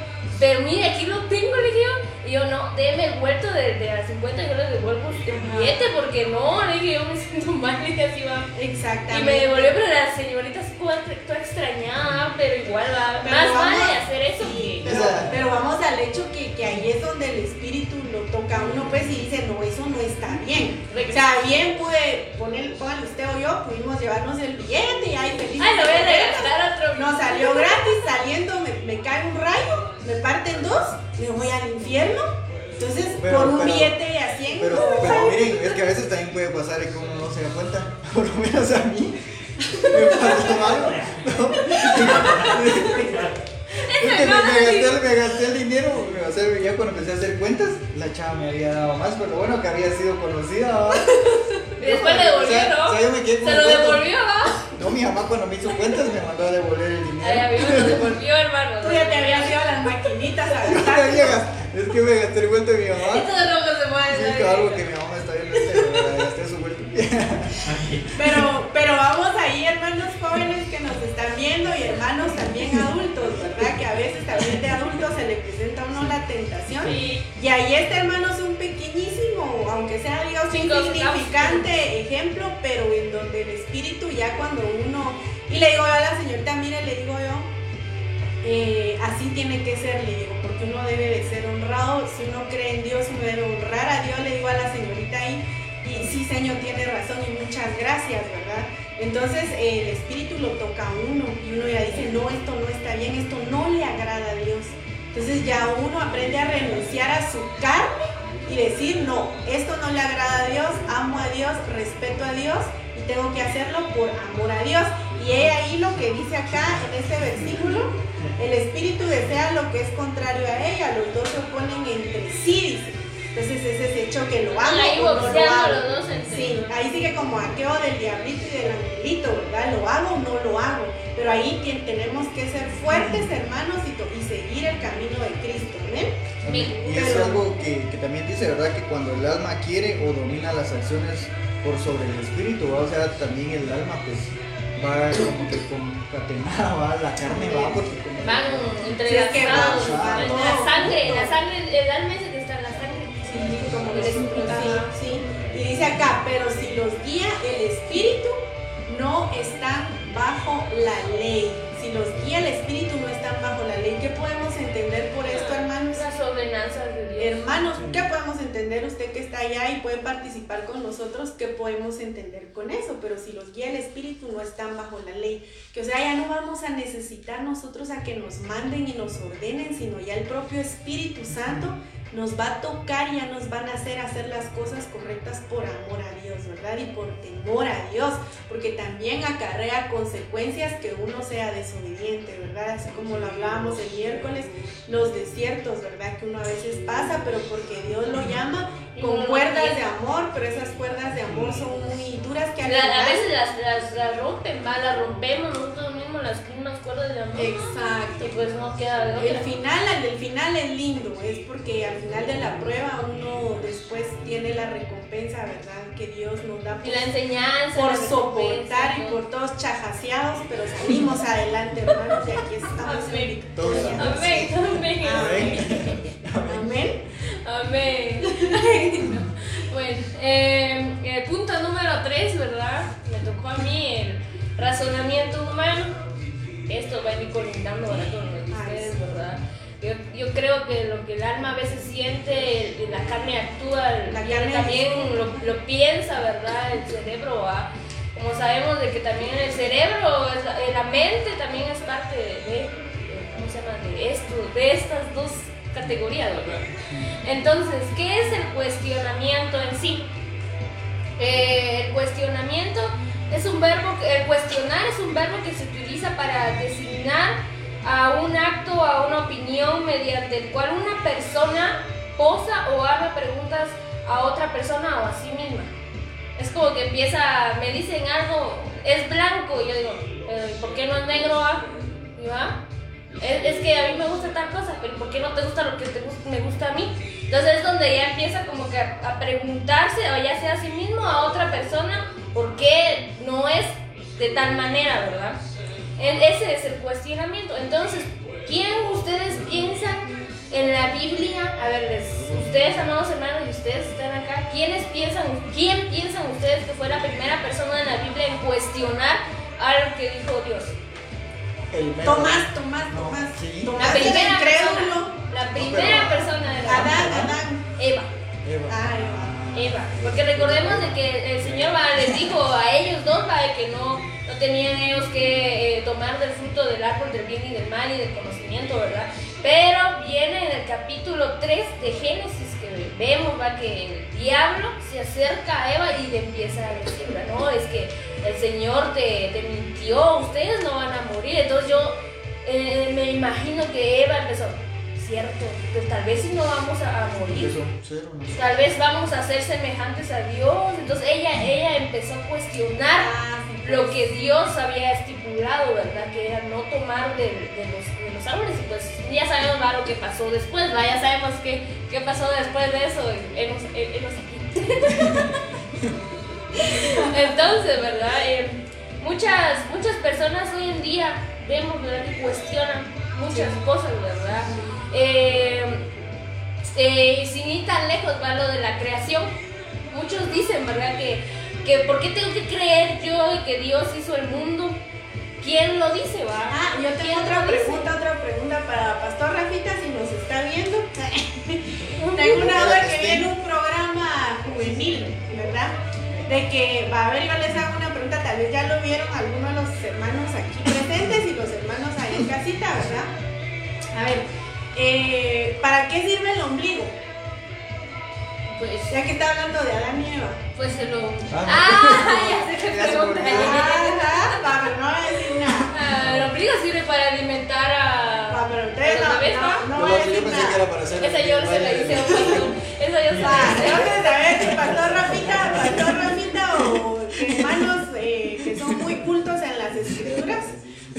pero mire, aquí lo tengo, le digo, y yo, no, déme el vuelto de, de a 50, yo le devuelvo el billete, porque no, le dije, yo me siento mal, le dije, así va. Exactamente. Y me devolvió, pero la señorita se pudo toda extrañada, pero igual va, más vale hacer eso que... Pero, vamos al hecho que, que, ahí es donde el espíritu lo toca a uno, pues, y dice, no, eso no está bien. O sea, bien pude poner, póngale usted o yo, pudimos llevarnos el billete y ahí feliz. Ay, lo voy a regalar otro Nos salió gratis, saliendo me, me cae un rayo, me *laughs* parten dos, me voy al infierno. Entonces, por un billete de a 100. Pero, pero miren, es que a veces también puede pasar que uno no se da cuenta, *laughs* por lo menos a mí. Me pasó algo. ¿no? Es que me, gasté, me, gasté, el dinero, o sea, ya cuando empecé a hacer cuentas, la chava me había dado más, pero bueno que había sido conocida. Y después le devolvió, ¿no? O sea, yo me quedé con Se lo devolvió, ¿no? No, mi mamá cuando me hizo cuentas me mandó a devolver el dinero. Ay, a mí me lo *laughs* devolvió, hermano. Tú ya te habías ido a las maquinitas a. *laughs* Es que me gasté el vuelto de mi mamá. Esto que se puede Sí, algo que mi mamá están viendo y hermanos también *laughs* adultos, ¿verdad? Que a veces también de adultos se le presenta a uno la tentación. Sí. Y ahí este hermano es un pequeñísimo, aunque sea digamos insignificante ejemplo, pero en donde el espíritu ya cuando uno, y le digo yo a la señorita, mire, le digo yo, eh, así tiene que ser, le digo, porque uno debe de ser honrado, si uno cree en Dios, uno debe honrar a Dios, le digo a la señorita ahí, y sí, Señor, tiene razón y muchas gracias, ¿verdad? Entonces el espíritu lo toca a uno y uno ya dice, no, esto no está bien, esto no le agrada a Dios. Entonces ya uno aprende a renunciar a su carne y decir, no, esto no le agrada a Dios, amo a Dios, respeto a Dios y tengo que hacerlo por amor a Dios. Y he ahí lo que dice acá en este versículo, el espíritu desea lo que es contrario a ella, los dos se oponen entre sí, dice. Entonces es ese hecho que lo hago ahí o no lo hago. los dos entre Sí, ahí sigue como aquello del diablito y del angelito, ¿verdad? ¿Lo hago o no lo hago? Pero ahí tenemos que ser fuertes, hermanos, y, y seguir el camino de Cristo, ¿ven? Y es algo que, que, también dice, ¿verdad? Que cuando el alma quiere o domina las acciones por sobre el espíritu, ¿va? o sea, también el alma, pues va como que concatenada, va, la carne va porque como van entrelazados, sí, la sangre, la sangre, el alma es Sí, como sí. Y dice acá, pero si los guía el espíritu, no están bajo la ley. Si los guía el espíritu, no están bajo la ley. ¿Qué podemos entender por esto, hermanos? Las ordenanzas de Dios. Hermanos, ¿qué podemos entender? Usted que está allá y puede participar con nosotros, ¿qué podemos entender con eso? Pero si los guía el espíritu, no están bajo la ley. Que o sea, ya no vamos a necesitar nosotros a que nos manden y nos ordenen, sino ya el propio Espíritu Santo nos va a tocar y ya nos van a hacer hacer las cosas correctas por amor a Dios, ¿verdad? Y por temor a Dios, porque también acarrea consecuencias que uno sea desobediente, ¿verdad? Así como lo hablábamos el miércoles, los desiertos, ¿verdad? Que uno a veces pasa, pero porque Dios lo llama con cuerdas de amor, pero esas cuerdas de amor son muy duras que A veces las, las, las rompen, ¿va? las rompemos nosotros mismos, las mismas amor. Exacto. Y pues no queda de El final, el final es lindo, es porque al final de la prueba uno después tiene la recompensa, ¿verdad? Que Dios nos da por, y la enseñanza, por soportar y por todos chajaseados, pero salimos adelante, hermanos, y aquí estamos Amén. Amén. Amén. Amén. Amén. Amén. *laughs* bueno, eh, el punto número 3, ¿verdad? Me tocó a mí el razonamiento humano. Esto va a ir colindando ahora con lo de ustedes, ¿verdad? Yo, yo, creo que lo que el alma a veces siente, la carne actúa, la carne también lo, lo, piensa, ¿verdad? El cerebro. Como sabemos de que también el cerebro, la, mente también es parte de, ¿cómo se llama? De esto, de estas dos categorías, ¿verdad? Entonces, ¿qué es el cuestionamiento en sí? Eh, el cuestionamiento es un verbo, el cuestionar es un verbo que se utiliza para designar a un acto, a una opinión mediante el cual una persona posa o haga preguntas a otra persona o a sí misma. Es como que empieza, me dicen algo, es blanco, y yo digo, ¿por qué no es negro? Ah? ¿Y va? Es, es, que a mí me gusta tal cosa, pero ¿por qué no te gusta lo que te me gusta a mí? Entonces es donde ya empieza como que a, preguntarse, o ya sea a sí mismo, a otra persona, por qué no es de tal manera, ¿verdad? Ese es el cuestionamiento. Entonces, ¿quién ustedes piensan en la Biblia? A ver, ustedes, amados hermanos, y ustedes están acá, ¿quiénes piensan, quién piensan ustedes que fue la primera persona en la Biblia en cuestionar algo que dijo Dios? Tomás, Tomás, Tomás. la primera persona. La primera persona de la Adán, Adán. Eva. Eva. Ah, Eva. Eva. Porque recordemos de que el Señor les dijo a ellos dos de que no, no tenían ellos que eh, tomar del fruto del árbol del bien y del mal y del conocimiento, ¿verdad? Pero viene en el capítulo 3 de Génesis que vemos ¿va? que el diablo se acerca a Eva y le empieza a decir, no, es que el Señor te, mintió, ustedes no van a morir. Entonces yo eh, me imagino que Eva empezó, cierto, pues tal vez si no vamos a, morir, tal vez vamos a ser semejantes a Dios. Entonces ella, ella empezó a cuestionar ah, lo que Dios había estipulado, ¿verdad? Que era no tomar de, los, los, árboles. Y pues ya sabemos lo que pasó después, ¿verdad? Ya sabemos qué, qué pasó después de eso. Hemos, hemos aquí. Entonces, ¿verdad? Eh, muchas, muchas personas hoy en día vemos, ¿verdad? Que cuestionan muchas cosas, ¿verdad? Eh, eh, sin ir tan lejos va lo de la creación. Muchos dicen, ¿verdad? Que, que ¿por qué tengo que creer yo y que Dios hizo el mundo? ¿Quién lo dice, va? Ah, yo tengo otra pregunta, otra pregunta para Pastor Rafita, si nos está viendo. *laughs* tengo una duda que viene un programa juvenil, ¿verdad? De que, va a ver, yo les hago una pregunta, tal vez ya lo vieron algunos de los hermanos aquí presentes y los hermanos ahí en casita, ¿verdad? A ver, eh, ¿para qué sirve el ombligo? Pues, ya que está hablando de Adán y Eva. Pues se lo. Ah, ah ya sé que pregunta. Ah, pero no voy a decir nada. Ah, el ombligo sirve para alimentar a. Ah, pero ustedes no, no, no, voy a decir nada. Esa yo se la hice a un. Eso yo sé. Ah, tengo que saber si Pastor Rafita, Pastor Rafita o hermanos eh, que son muy cultos en las escrituras.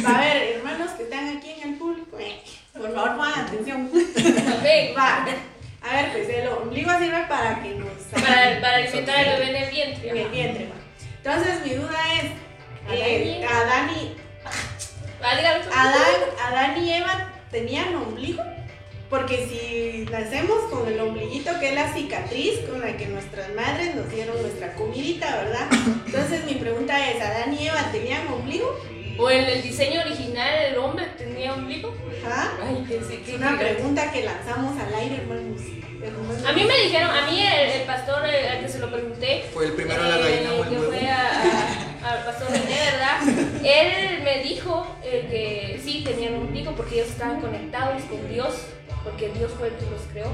A ver, hermanos que están aquí en el público. Eh. Por favor, pongan atención. *laughs* Va. A ver, pues el ombligo sirve para que nos... Para, para alimentar el bebé en el vientre. En el vientre, va. Entonces, mi duda es, eh, Adán y... Adán, Adán y Eva tenían ombligo. Porque si nacemos con el ombliguito, que es la cicatriz con la que nuestras madres nos dieron nuestra comidita, ¿verdad? *coughs* Entonces mi pregunta es, ¿Adán y Eva tenían ombligo? ¿O en el diseño original el hombre tenía ombligo? Ajá. Ay, Es una pregunta que lanzamos al aire, hermanos. A mí me dijeron, a mí el, pastor al que se lo pregunté. Fue el primero de la gallina o el Que fue al pastor René, ¿verdad? Él me dijo eh, que sí tenían ombligo porque ellos estaban conectados con Dios, porque Dios fue el que los creó.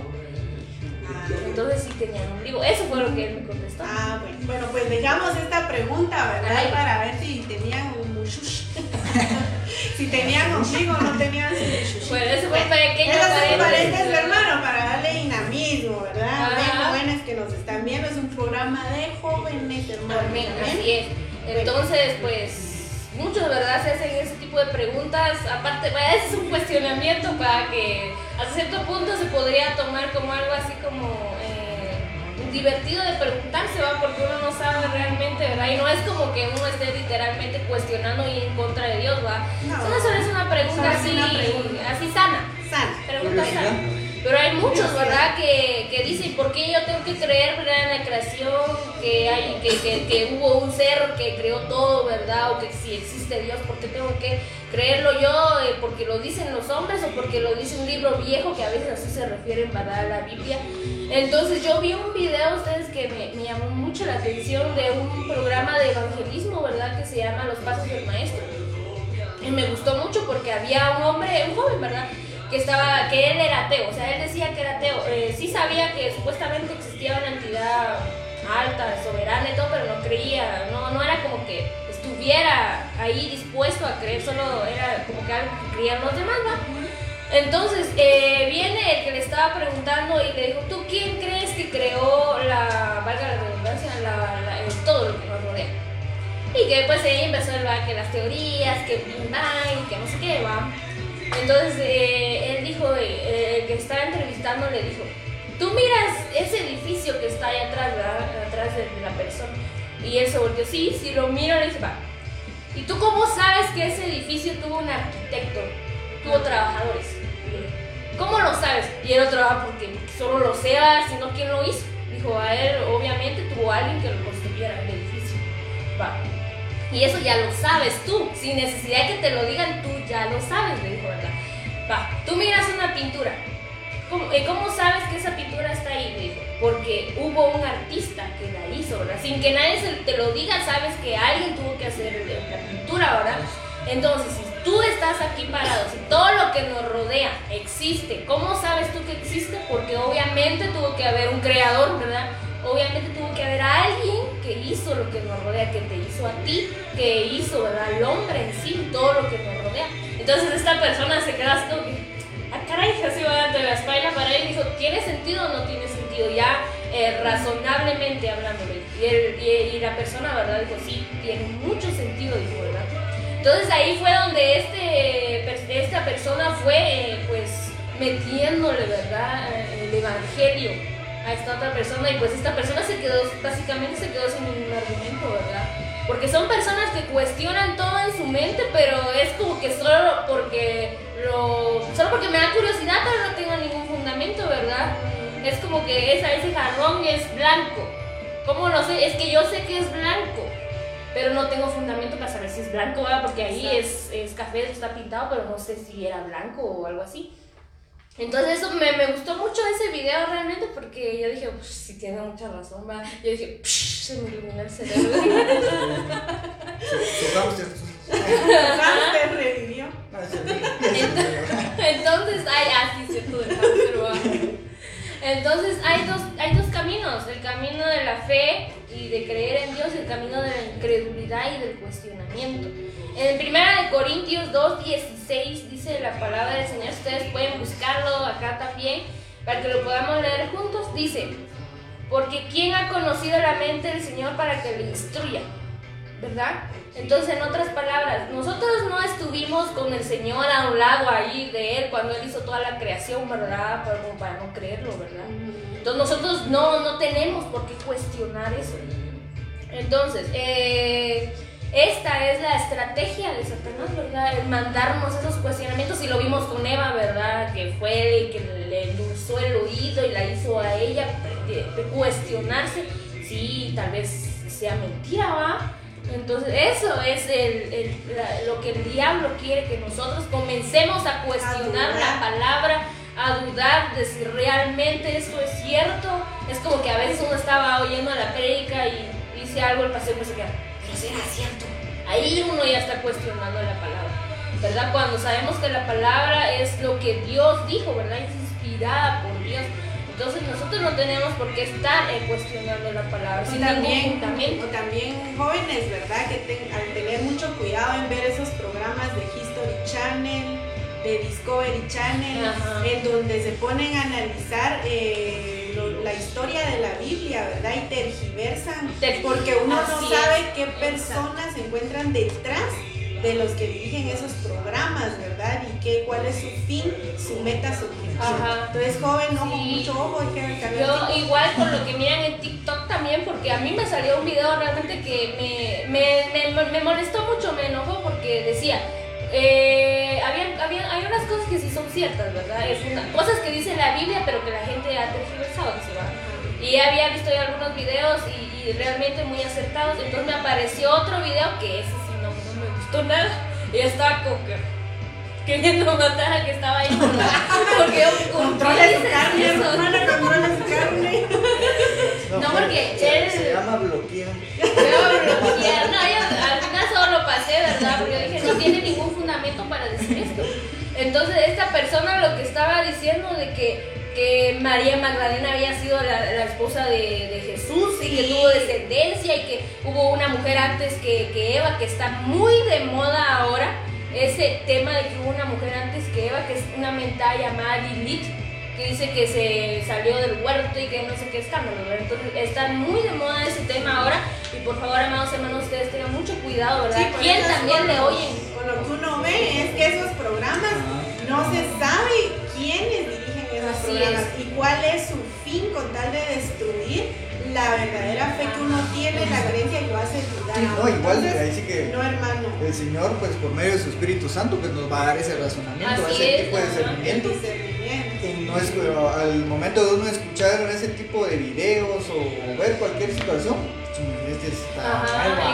Entonces sí tenían ombligo. Eso fue lo que él me contestó. Ah, bueno. Bueno, pues dejamos esta pregunta, ¿verdad? Para ver si tenían *laughs* si tenían ombligo o no tenían Bueno, eso fue pequeño Eso es paréntesis, hermano, para darle dinamismo, ¿verdad? De jóvenes que nos están viendo, es un programa de jóvenes, hermano. Así es. Entonces, pues muchos, ¿verdad? Se hacen ese tipo de preguntas. Aparte, ese es un cuestionamiento para que a cierto punto se podría tomar como algo así como divertido de preguntarse, ¿va? Porque uno no sabe realmente, ¿verdad? Y no es como que uno esté literalmente cuestionando y en contra de Dios, ¿va? No, solo es una pregunta así, así sana. Sana. Pregunta sana. Pero hay muchos, ¿verdad? Que, que dicen, ¿por qué yo tengo que creer, ¿verdad? En la creación, que, hay, que, que, que hubo un ser que creó todo, ¿verdad? O que si existe Dios, ¿por qué tengo que creerlo yo? Eh, ¿Porque lo dicen los hombres o porque lo dice un libro viejo que a veces así se refieren, ¿verdad? A la Biblia. Entonces yo vi un video, ustedes, que me, me, llamó mucho la atención de un programa de evangelismo, ¿verdad? Que se llama Los Pasos del Maestro. Y me gustó mucho porque había un hombre, un joven, ¿verdad? Que estaba, que él era ateo, o sea, él decía que era ateo. Eh, sí sabía que supuestamente existía una entidad alta, soberana y todo, pero no creía, no, no era como que estuviera ahí dispuesto a creer, solo era como que algo que creían los demás, ¿verdad? Entonces, eh, viene el que le estaba preguntando y le dijo, ¿tú quién crees que creó la, valga la redundancia, todo lo que nos rodea? Y que después ahí empezó hablar que las teorías, que Bang, que no sé qué, va. Entonces, eh, él dijo, eh, el que estaba entrevistando le dijo, tú miras ese edificio que está ahí atrás, ¿verdad? Atrás de, la persona. Y él se volteó, sí, sí, lo mira y dice, va. ¿Y tú cómo sabes que ese edificio tuvo un arquitecto? Tuvo trabajadores. ¿Cómo lo sabes? Y él lo trabaja porque solo lo sea, sino quién lo hizo. Dijo, a él obviamente tuvo alguien que lo construyera el edificio. Va. Y eso ya lo sabes tú, sin necesidad de que te lo digan, tú ya lo sabes, le dijo, pintura. ¿Cómo, eh, ¿cómo sabes que esa pintura está ahí? Le dijo, porque hubo un artista que la hizo, ¿verdad? Sin que nadie te lo diga, sabes que alguien tuvo que hacer la pintura, ¿verdad? Entonces, si tú estás aquí parado, si todo lo que nos rodea existe, ¿cómo sabes tú que existe? Porque obviamente tuvo que haber un creador, ¿verdad? Obviamente tuvo que haber alguien que hizo lo que nos rodea, que te hizo a ti, que hizo, ¿verdad? El hombre en sí, todo lo que nos rodea. Entonces esta persona se queda así como que, caray, así va de la espalda para él y dijo, ¿tiene sentido o no tiene sentido? Ya eh, razonablemente hablándole. Y, y, y, la persona, ¿verdad? Dijo, sí, tiene mucho sentido, dijo, ¿verdad? Entonces ahí fue donde este, esta persona fue, eh, pues, metiéndole, ¿verdad? El evangelio a esta otra persona y pues esta persona se quedó, básicamente se quedó sin ningún argumento, ¿verdad? Porque son personas que cuestionan todo en su mente, pero es como que solo porque lo, solo porque me da curiosidad, pero no tengo ningún fundamento, ¿verdad? Es como que esa, ese jarrón es blanco. ¿Cómo lo sé? Es que yo sé que es blanco, pero no tengo fundamento para saber si es blanco, ¿verdad? Porque ahí es, es café, está pintado, pero no sé si era blanco o algo así. Entonces eso me, me, gustó mucho ese video realmente porque yo dije, pues sí tiene mucha razón, va. Yo dije, se me iluminó el cerebro. Hamster. revivió. Entonces, ay, así ah, cierto del hamster. Entonces hay dos, hay dos caminos, el camino de la fe y de creer en Dios y el camino de la incredulidad y del cuestionamiento. En 1 Corintios 2, 16 dice la palabra del Señor, ustedes pueden buscarlo acá también para que lo podamos leer juntos, dice, porque ¿quién ha conocido la mente del Señor para que le instruya? ¿Verdad? Entonces, en otras palabras, nosotros no estuvimos con el Señor a un lado ahí de Él cuando Él hizo toda la creación, ¿verdad? Para, para no creerlo, ¿verdad? Entonces, nosotros no, no tenemos por qué cuestionar eso. Entonces, eh, esta es la estrategia de Satanás, ¿verdad? El mandarnos esos cuestionamientos y lo vimos con Eva, ¿verdad? Que fue el que le endulzó el oído y la hizo a ella cuestionarse si tal vez sea mentira, ¿va? Entonces, eso es el, lo que el diablo quiere que nosotros comencemos a cuestionar la palabra, a dudar de si realmente esto es cierto. Es como que a veces uno estaba oyendo la prédica y dice algo, el pastor se queda, será cierto. Ahí uno ya está cuestionando la palabra, ¿verdad? Cuando sabemos que la palabra es lo que Dios dijo, ¿verdad? Es inspirada por Dios. Entonces nosotros no tenemos por qué estar eh, cuestionando la palabra. O también, o también jóvenes, ¿verdad? Que al tener mucho cuidado en ver esos programas de History Channel, de Discovery Channel, en donde se ponen a analizar eh, la historia de la Biblia, ¿verdad? Y tergiversan, porque uno no sabe qué personas se encuentran detrás de los que dirigen esos programas, ¿verdad? Y qué, cuál es su fin, su meta, su objetivo. Entonces, joven, ojo, mucho ojo, hay que Yo igual con lo que miran en TikTok también, porque a mí me salió un video realmente que me, me, me, me molestó mucho, me enojó porque decía, eh, había, había, hay unas cosas que sí son ciertas, ¿verdad? Es una, cosas que dice la Biblia, pero que la gente ha tergiversado, ¿sí, Y había visto ya algunos videos y, y, realmente muy acertados. Entonces me apareció otro video que ese sí no, no me gustó nada. Y estaba como que queriendo matar al que estaba ahí. *laughs* Porque yo controla su carne, hermana, controla su carne. No, porque él. Se llama bloquear. bloquear. No, yo al final solo lo pasé, ¿verdad? Porque yo dije, no tiene ningún fundamento para decir esto. Entonces, esta persona lo que estaba diciendo de que que María Magdalena había sido la, esposa de, de Jesús y que tuvo descendencia y que hubo una mujer antes que, que, Eva, que está muy de moda ahora, ese tema de que hubo una mujer antes que Eva, que es una mentada llamada Lilith, que dice que se salió del huerto y que no sé qué escándalo, Entonces está muy de moda ese tema ahora y por favor, amados hermanos, ustedes tengan mucho cuidado, ¿verdad? Sí, ¿Quién también le oyen? Con lo que uno ve es que esos programas no se sabe quiénes dirigen esos programas y cuál es su fin con tal de destruir la verdadera fe que uno tiene, la creencia y lo hace dudar. no, igual, ahí sí que no, hermano. el Señor, pues por medio de su Espíritu Santo, pues nos va a dar ese razonamiento, ese tipo de discernimiento. No es, al momento de uno escuchar ese tipo de videos o ver cualquier situación, este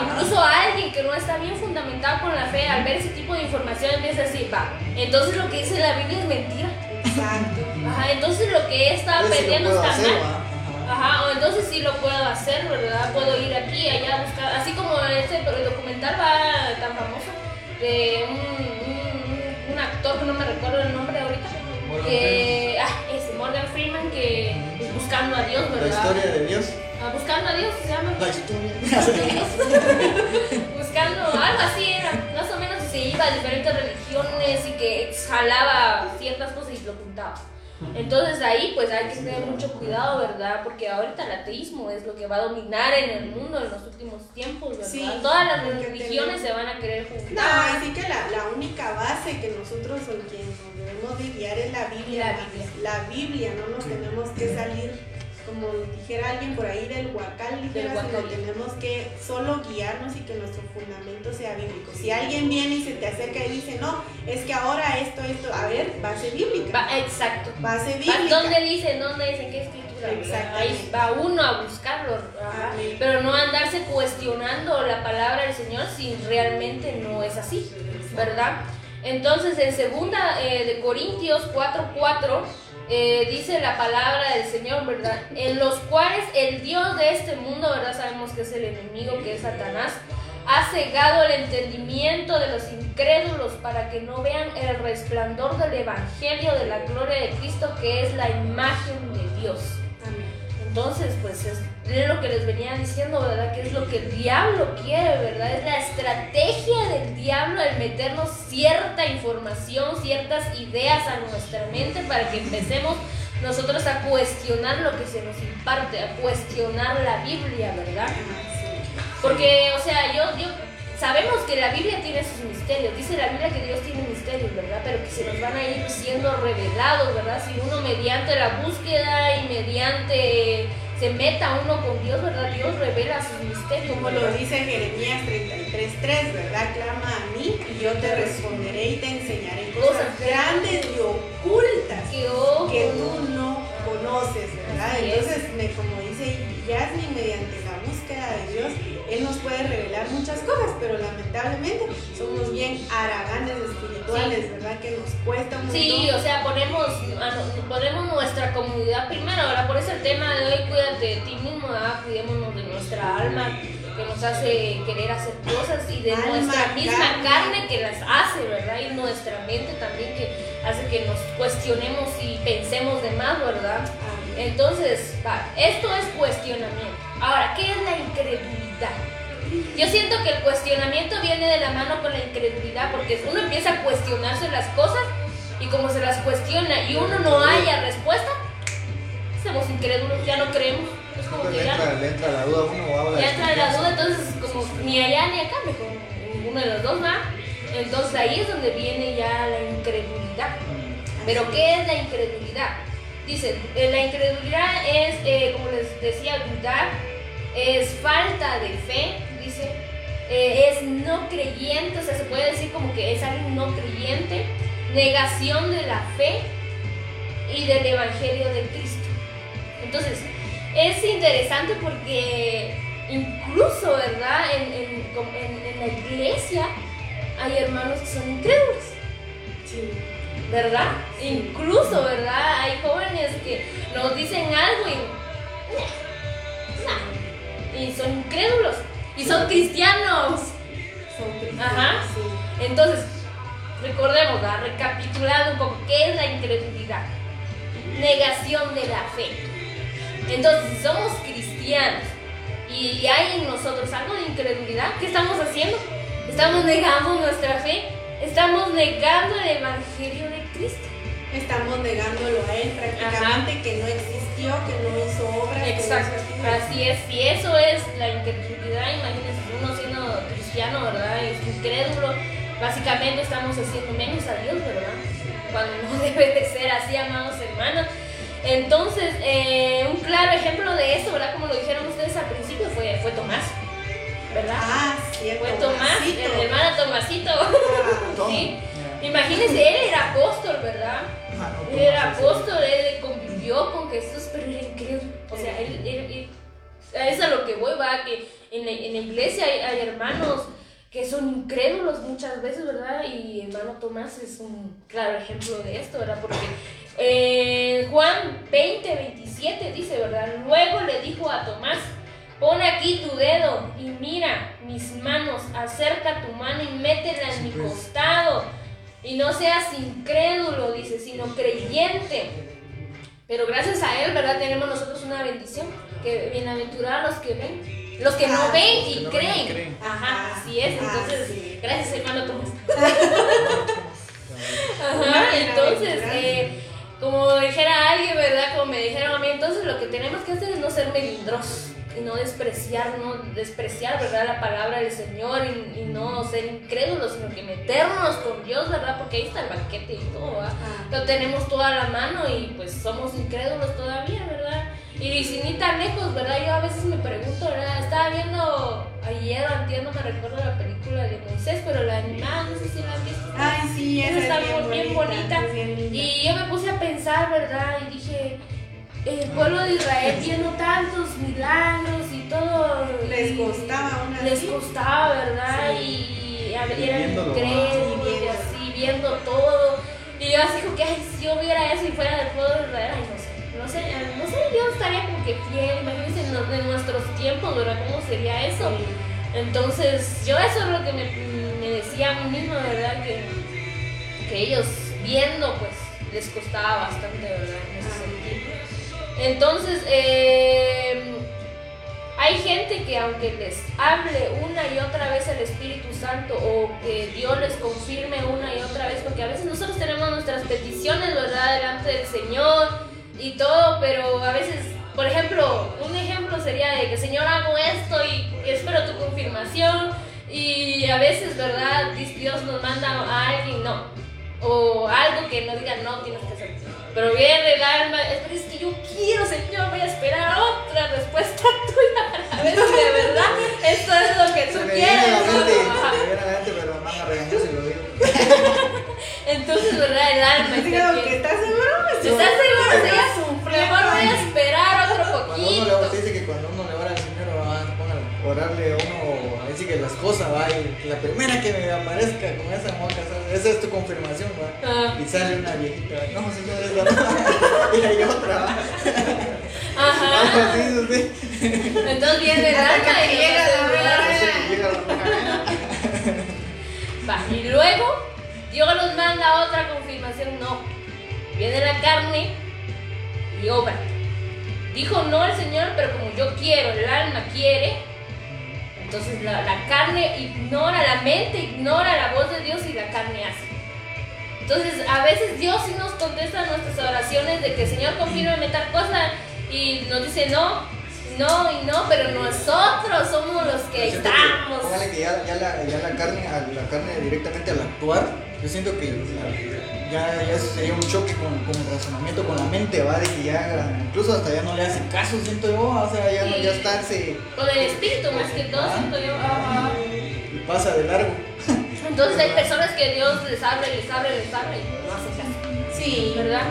incluso alguien que no está bien fundamentado con la fe, al ver ese tipo de información empieza a decir, va, entonces lo que dice la Biblia es mentira. Exacto. Ajá, entonces lo que he estado perdiendo está mal. Ajá, o entonces sí lo puedo hacer, ¿verdad? Puedo ir aquí, allá a buscar, así como este documental va tan famoso de un, un, actor que no me recuerdo el nombre ahorita, que, ah, ese Morgan Freeman que buscando a Dios, ¿verdad? La historia de Dios. Ah, buscando a Dios se llama. La historia. *laughs* buscando algo así era, más o menos se iba a diferentes religiones y que exhalaba ciertas cosas y lo juntaba. Entonces ahí pues hay que tener mucho cuidado, ¿verdad? Porque ahorita el ateísmo es lo que va a dominar en el mundo en los últimos tiempos, ¿verdad? Sí, Todas las religiones se van a querer juntar. No, así que la, la única base que nosotros o quien nos debemos de guiar es la Biblia. La Biblia, la Biblia no nos tenemos que salir como dijera alguien por ahí del huacal, dijera, tenemos que solo guiarnos y que nuestro fundamento sea bíblico. Si alguien viene y se te acerca y dice, no, es que ahora esto, esto, a ver, base bíblica. exacto. Base bíblica. ¿Dónde dice? ¿Dónde dice? ¿Qué escritura? Ahí va uno a buscarlo, pero no andarse cuestionando la palabra del Señor si realmente no es así, ¿verdad? Entonces, en segunda eh, de Corintios 4:4 eh, dice la palabra del Señor, ¿verdad? En los cuales el Dios de este mundo, ¿verdad? Sabemos que es el enemigo, que es Satanás, ha cegado el entendimiento de los incrédulos para que no vean el resplandor del Evangelio de la gloria de Cristo, que es la imagen de Dios. Entonces, pues es, lo que les venía diciendo, ¿verdad? Que es lo que el diablo quiere, ¿verdad? Es la estrategia del diablo el meternos cierta información, ciertas ideas a nuestra mente para que empecemos nosotros a cuestionar lo que se nos imparte, a cuestionar la Biblia, ¿verdad? Porque, o sea, yo, yo sabemos que la Biblia tiene sus misterios, dice la Biblia que Dios tiene misterios, ¿verdad? Pero que se nos van a ir siendo revelados, ¿verdad? Si uno mediante la búsqueda y mediante se meta uno con Dios, ¿verdad? Dios revela sus misterios. Como lo dice Jeremías 33.3, ¿verdad? Clama a mí y yo te responderé y te enseñaré cosas, grandes y ocultas que, tú no conoces, ¿verdad? Entonces, como dice Yasmin, mediante la búsqueda de Dios, él nos puede revelar muchas cosas, pero lamentablemente somos bien haraganes espirituales, ¿verdad? Que nos cuesta mucho. Sí, o sea, ponemos, ponemos nuestra comunidad primero. Ahora, por eso el tema de hoy, cuídate de ti mismo, ¿verdad? Cuidémonos de nuestra alma que nos hace querer hacer cosas y de nuestra misma carne. que las hace, ¿verdad? Y nuestra mente también que hace que nos cuestionemos y pensemos de más, ¿verdad? Entonces, va, esto es cuestionamiento. Ahora, ¿qué es la incredulidad? Yo siento que el cuestionamiento viene de la mano con la incredulidad, porque uno empieza a cuestionarse las cosas y como se las cuestiona y uno no haya respuesta, somos incrédulos, ya no creemos. Es como que ya, entra, la duda uno o Ya entra la duda, entonces como ni allá ni acá, mejor uno de los dos va. Entonces ahí es donde viene ya la incredulidad. Pero ¿qué es la incredulidad? Dice, eh, la incredulidad es, eh, como les decía, dudar es falta de fe, dice, eh, es no creyente, o sea, se puede decir como que es alguien no creyente, negación de la fe y del Evangelio de Cristo. Entonces, es interesante porque incluso, ¿verdad? En, en, la iglesia hay hermanos que son incrédulos. Sí. ¿Verdad? Incluso, ¿verdad? Hay jóvenes que nos dicen algo y y son incrédulos y son cristianos. Son cristianos. Ajá. Entonces, recordemos, recapitulando un poco, ¿qué es la incredulidad? Negación de la fe. Entonces, si somos cristianos y hay en nosotros algo de incredulidad, ¿qué estamos haciendo? Estamos negando nuestra fe, estamos negando el Evangelio de Cristo. Estamos negándolo a Él prácticamente, que no existió, que no hizo obra. Exacto, así es. Y eso es la incredulidad, imagínense, uno siendo cristiano, ¿verdad? Es incrédulo. Básicamente estamos haciendo menos a Dios, ¿verdad? Cuando no *laughs* debe de ser así, amados hermanos. Entonces, eh, un claro ejemplo de eso, ¿verdad? Como lo dijeron ustedes al principio, fue, fue Tomás. ¿Verdad? Ah, sí, Fue Tomás, el hermano Tomasito. *laughs* ¿Sí? Imagínense, él era apóstol, ¿verdad? Él era apóstol, él convivió con Jesús, pero era increíble. O sea, él, él, eso es a lo que voy, va, que en la, en la iglesia hay, hay hermanos que son incrédulos muchas veces, ¿verdad? Y hermano Tomás es un claro ejemplo de esto, ¿verdad? Porque eh, Juan 20, 27 dice, ¿verdad? Luego le dijo a Tomás, pon aquí tu dedo y mira mis manos, acerca tu mano y métela en mi pues. costado. Y no seas incrédulo, dice, sino creyente. Pero gracias a él, ¿verdad? Tenemos nosotros una bendición, que bienaventurados los que ven los que no ah, ven y creen. Ajá, así es. Ah, entonces, gracias hermano Tomás. *laughs* Ajá, entonces, eh, como dijera alguien, ¿verdad? Como me dijeron a mí, entonces lo que tenemos que hacer es no ser melindrosos y no despreciar, no despreciar, ¿verdad? La palabra del Señor y, no ser incrédulos, sino que meternos con Dios, ¿verdad? Porque ahí está el banquete y todo, ¿verdad? Lo tenemos toda la mano y pues somos incrédulos todavía, ¿verdad? Y sin ni tan lejos, ¿verdad? Yo a veces me pregunto, ¿verdad? Estaba viendo ayer, entiendo, me recuerdo la película de Moisés, pero la animada, no sé si la han visto. Ay, sí, esa está bien, bonita. y yo me puse a pensar, ¿verdad? Y dije, el pueblo de Israel viendo tantos milagros y todo. Les costaba una Les costaba, ¿verdad? Y, eran increíbles y así, viendo todo. Y yo así como que, ay, si yo viera eso y fuera del pueblo de Israel, ay, no sé no sé, no sé, yo estaría como que fiel, imagínense en, nuestros tiempos, ¿verdad? ¿Cómo sería eso? Entonces, yo eso es lo que me, decía a mí misma, ¿verdad? Que, que ellos viendo, pues, les costaba bastante, ¿verdad? En ese sentido. Entonces, eh, hay gente que aunque les hable una y otra vez el Espíritu Santo o que Dios les confirme una y otra vez, porque a veces nosotros tenemos nuestras peticiones, ¿verdad? Delante del Señor y todo, pero a veces, por ejemplo, un ejemplo sería de que Señor hago esto y espero tu confirmación y a veces, ¿verdad? Dios nos manda a alguien, no, o algo que no diga no, tienes que. Pero viene el alma, es que yo quiero, Señor, voy a esperar otra respuesta *laughs* tuya para ver si de verdad esto es lo que tú quieres. pero van a regañar si lo digo. *laughs* Entonces, ¿verdad? El alma. Digo que estás seguro. ¿Estás seguro? Mejor voy a esperar otro poquito. Cuando uno le, dice que cuando uno le ora al Señor, va a orarle a uno, a decir que las cosas, va, y la primera que me aparezca con esa moca, esa es tu confirmación, va. Ah. Y sale una viejita, no, señor, es la *laughs* Y hay otra, Ajá. *laughs* Entonces viene el alma y llega la Va, y luego Dios nos manda otra confirmación, no. Viene la carne y obra. Dijo no el Señor, pero como yo quiero, el alma quiere, entonces la, carne ignora, la mente ignora la voz de Dios y la carne hace. Entonces a veces Dios sí nos contesta nuestras oraciones de que Señor confirme tal cosa y nos dice no, no y no, pero nosotros somos los que estamos. póngale que ya, ya, la, ya la, carne, la carne directamente al actuar, yo siento que ya, ya sería un choque con, con, el razonamiento, con la mente, ¿va? De que ya, incluso hasta ya no le hace caso, siento yo, o sea, ya, no, ya estarse. Con el espíritu, más que todo, siento yo. Y pasa de largo. Entonces hay personas que Dios les y les y les habla y no hace caso. Sí, ¿verdad?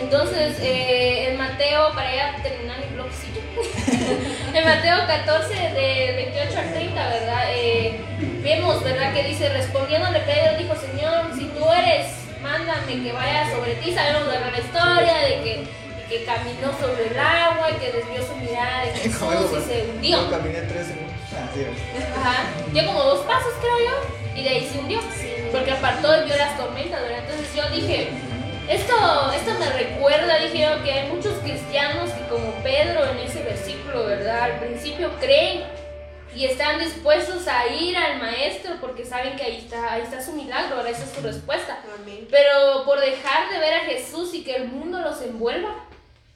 Entonces, eh, en Mateo, para ya terminar mi blogcillo, *laughs* en Mateo 14, de 28 al 30, ¿verdad? Eh, vemos, ¿verdad? Que dice, respondiéndole Pedro, dijo, Señor, si tú eres, mándame que vaya sobre ti. Sabemos de la historia de que, que caminó sobre el agua y que desvió su mirada de *laughs* Jesús y se hundió. Yo caminé tres segundos. Ajá. Dio como dos pasos, creo yo, y de ahí se hundió. Porque apartó y vio las tormentas, ¿verdad? Entonces yo dije esto, esto me recuerda, dije que hay muchos cristianos que como Pedro en ese versículo, ¿verdad? Al principio creen y están dispuestos a ir al maestro porque saben que ahí está, ahí está su milagro, ahora esa es su respuesta. Pero por dejar de ver a Jesús y que el mundo los envuelva,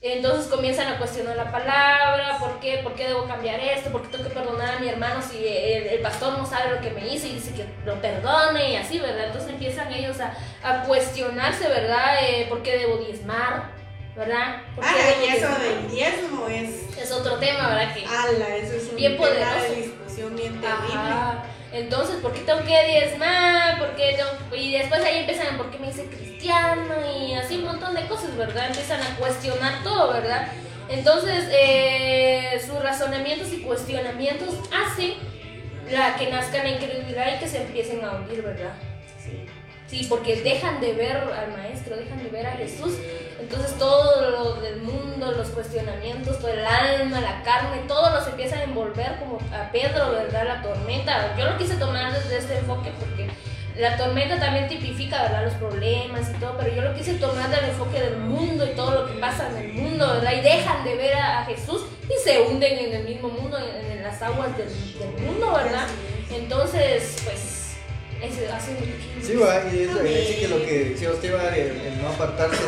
entonces comienzan a cuestionar la palabra, ¿por qué? ¿Por qué debo cambiar esto? ¿Por qué tengo que perdonar a mi hermano si el, pastor no sabe lo que me hizo y dice que lo perdone y así, ¿verdad? Entonces empiezan ellos a, a cuestionarse, ¿verdad? Eh, ¿Por qué debo diezmar? ¿Verdad? Porque ah, y eso del diezmo es... Es otro tema, ¿verdad? Que ala, eso es un bien poderoso. de discusión bien terrible. Entonces, ¿por qué tengo que diezmar? ¿Por qué Y después ahí empiezan, ¿por qué me dice cristiano? Y así un montón de cosas, ¿verdad? Empiezan a cuestionar todo, ¿verdad? Entonces, eh, sus razonamientos y cuestionamientos hacen la que nazcan la incredulidad y que se empiecen a hundir, ¿verdad? Sí, porque dejan de ver al maestro, dejan de ver a Jesús. Entonces todo lo del mundo, los cuestionamientos, todo el alma, la carne, todo los empieza a envolver como a Pedro, ¿verdad? La tormenta. Yo lo quise tomar desde este enfoque porque la tormenta también tipifica, ¿verdad? Los problemas y todo, pero yo lo quise tomar del enfoque del mundo y todo lo que pasa en el mundo, ¿verdad? Y dejan de ver a, Jesús y se hunden en el mismo mundo, en, las aguas del, del mundo, ¿verdad? Entonces, pues Sí, va, y eso, decir que lo que decía usted va, el, no apartarse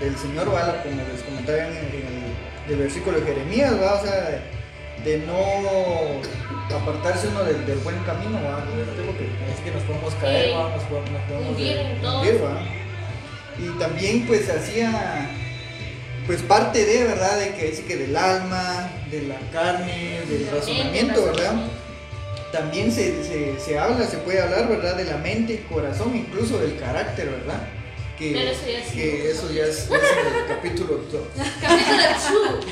del Señor, va, como les comentaba en, el, versículo de Jeremías, va, o sea, de, no apartarse uno del, buen camino, va, porque es que nos podemos caer, va, nos, podemos hundir, va. Y también pues hacía pues parte de, ¿verdad? De que dice que del alma, de la carne, del razonamiento, ¿verdad? También se, se, habla, se puede hablar, ¿verdad? De la mente y corazón, incluso del carácter, ¿verdad? Que, eso ya es, que eso ya es, el capítulo 2. *laughs* capítulo 2.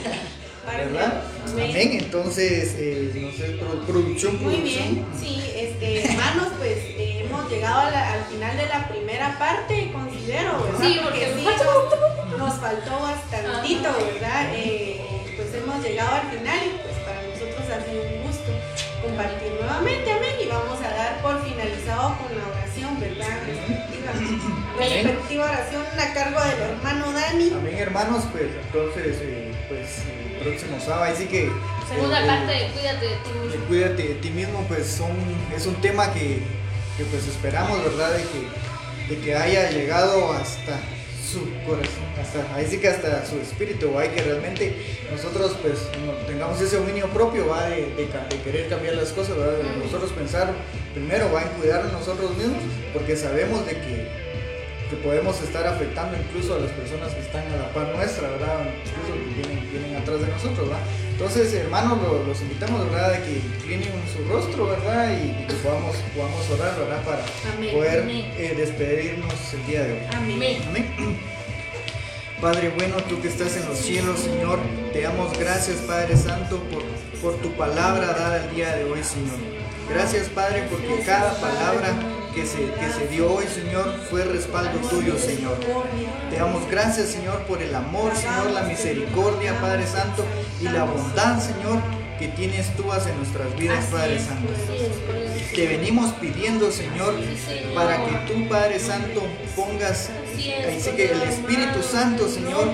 ¿Verdad? Amén. Entonces, eh, no sé, producción, Muy bien, sí, este, hermanos, pues eh, hemos llegado al final de la primera parte, considero, ¿verdad? Sí, porque, nos, faltó bastantito, ¿verdad? Eh, pues hemos llegado al final y pues para nosotros ha sido compartir nuevamente, amén, y vamos a dar por finalizado con la oración, ¿verdad? Respectiva, respectiva oración a cargo del hermano Dani. Amén, hermanos, pues entonces, eh, pues el próximo sábado, así que... Segunda parte de Cuídate de ti mismo. Cuídate de ti mismo, pues son, es un tema que, que pues esperamos, ¿verdad? De que, de que haya llegado hasta su corazón, hasta, ahí sí que hasta su espíritu, ¿va? que realmente nosotros pues tengamos ese dominio propio ¿va? De, querer cambiar las cosas, ¿verdad? nosotros pensar primero va a cuidar a nosotros mismos, porque sabemos de que, podemos estar afectando incluso a las personas que están a la par nuestra, ¿verdad? incluso que vienen, atrás de nosotros. ¿verdad? Entonces, hermanos, los, invitamos, ¿verdad?, a que inclinen su rostro, ¿verdad?, y, que podamos, podamos orar, ¿verdad?, para poder eh, despedirnos el día de hoy. Amén. Amén. Padre bueno, tú que estás en los cielos, Señor, te damos gracias, Padre Santo, por, por tu palabra dada el día de hoy, Señor. Gracias, Padre, porque cada palabra que se, que se dio hoy, Señor, fue respaldo tuyo, Señor. Te damos gracias, Señor, por el amor, Señor, la misericordia, Padre Santo, y la bondad, Señor, que tienes tú hacia nuestras vidas, Padre Santo. Te venimos pidiendo, Señor, para que tú, Padre Santo, pongas, así que el Espíritu Santo, Señor,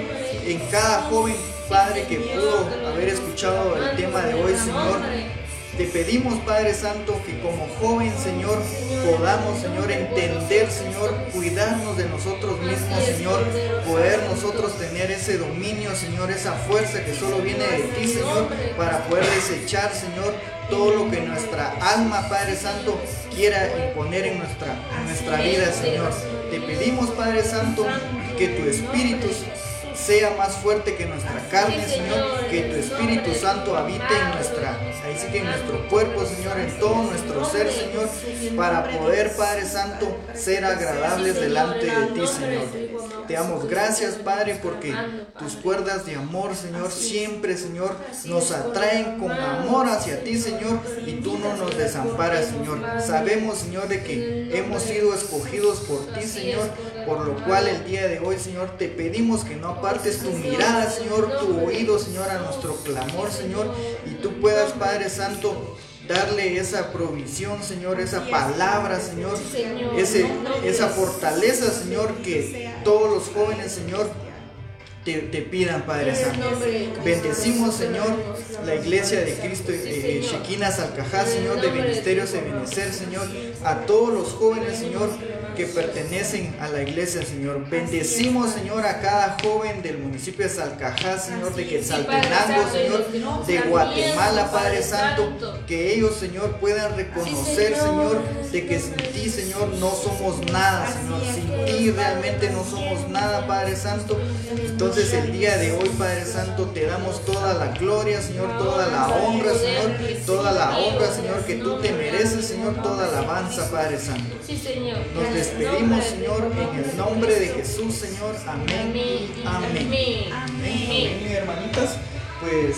en cada joven Padre que pudo haber escuchado el tema de hoy, Señor, te pedimos, Padre Santo, que como joven, Señor, podamos, Señor, entender, Señor, cuidarnos de nosotros mismos, Señor, poder nosotros tener ese dominio, Señor, esa fuerza que solo viene de ti, Señor, para poder desechar, Señor, todo lo que nuestra alma, Padre Santo, quiera imponer en nuestra, nuestra vida, Señor. Te pedimos, Padre Santo, que tu Espíritu sea más fuerte que nuestra carne, Señor, que tu Espíritu Santo habite en nuestra, ahí sí que en nuestro cuerpo, Señor, en todo nuestro ser, Señor, para poder, Padre Santo, ser agradables delante de ti, Señor. Te damos gracias, Padre, porque tus cuerdas de amor, Señor, siempre, Señor, nos atraen con amor hacia ti, Señor, y tú no nos desamparas, Señor. Sabemos, Señor, de que hemos sido escogidos por ti, Señor, por lo cual el día de hoy, Señor, te pedimos que no apartes tu mirada, Señor, tu oído, Señor, a nuestro clamor, Señor, y tú puedas, Padre Santo, darle esa provisión, Señor, esa palabra, Señor, ese, esa fortaleza, Señor, que todos los jóvenes, Señor, te, pidan, Padre Santo. Bendecimos, Señor, la iglesia de Cristo, eh, Shekinah Salcajá, Señor, de Ministerios de Benecer, Señor, a todos los jóvenes, Señor, que pertenecen a la iglesia, Señor. Bendecimos, Señor, a cada joven del municipio de Salcajá, Señor, de Quetzaltenango, Señor, de Guatemala, Padre Santo, que ellos, Señor, puedan reconocer, Señor, de que sin ti, Señor, no somos nada, Señor. Sin ti realmente no somos nada, Padre Santo. Entonces, Entonces el día de hoy, Padre Santo, te damos toda la gloria, Señor, toda la honra, Señor, toda la honra, Señor, que tú te mereces, Señor, toda la alabanza, Padre Santo. Sí, Señor. Nos despedimos, Señor, en el nombre de Jesús, Señor. Amén. Amén. Amén. Amén. hermanitas, pues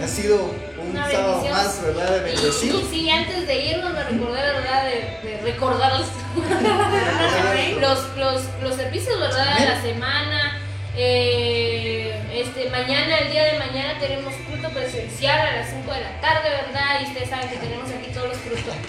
ha sido un sábado más, ¿verdad? De bendecido. Y, sí, antes de irnos me recordé, ¿verdad? De, de recordar *laughs* los, los, los, servicios, ¿verdad? De la semana. Eh, este, mañana, el día de mañana, tenemos culto presencial a las 5 de la tarde, ¿verdad? Y ustedes saben que tenemos aquí todos los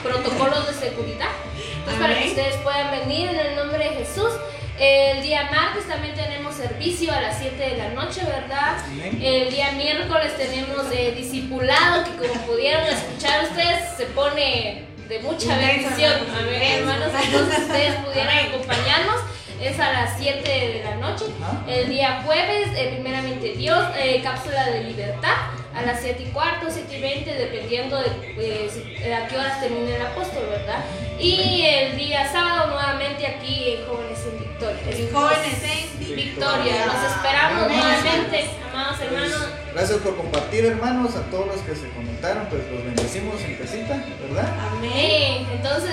protocolos de seguridad. Entonces, para que ustedes puedan venir en el nombre de Jesús. El día martes también tenemos servicio a las 7 de la noche, ¿verdad? El día miércoles tenemos eh, discipulado, que como pudieron escuchar ustedes, se pone de mucha bendición. Amén, hermanos. Entonces ustedes pudieran acompañarnos. Es a las 7 de la noche. El día jueves, eh, primeramente Dios, eh, cápsula de libertad a las 7 y cuarto, 7 y 20, dependiendo de eh, a qué horas termine el apóstol, ¿verdad? Y el día sábado nuevamente aquí en Jóvenes en Victoria. En Jóvenes en Victoria. Los esperamos nuevamente, amados hermanos. Gracias por compartir, hermanos, a todos los que se conectaron, pues los bendecimos en casita, ¿verdad? Amén. Entonces,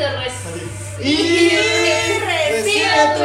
y recibe tu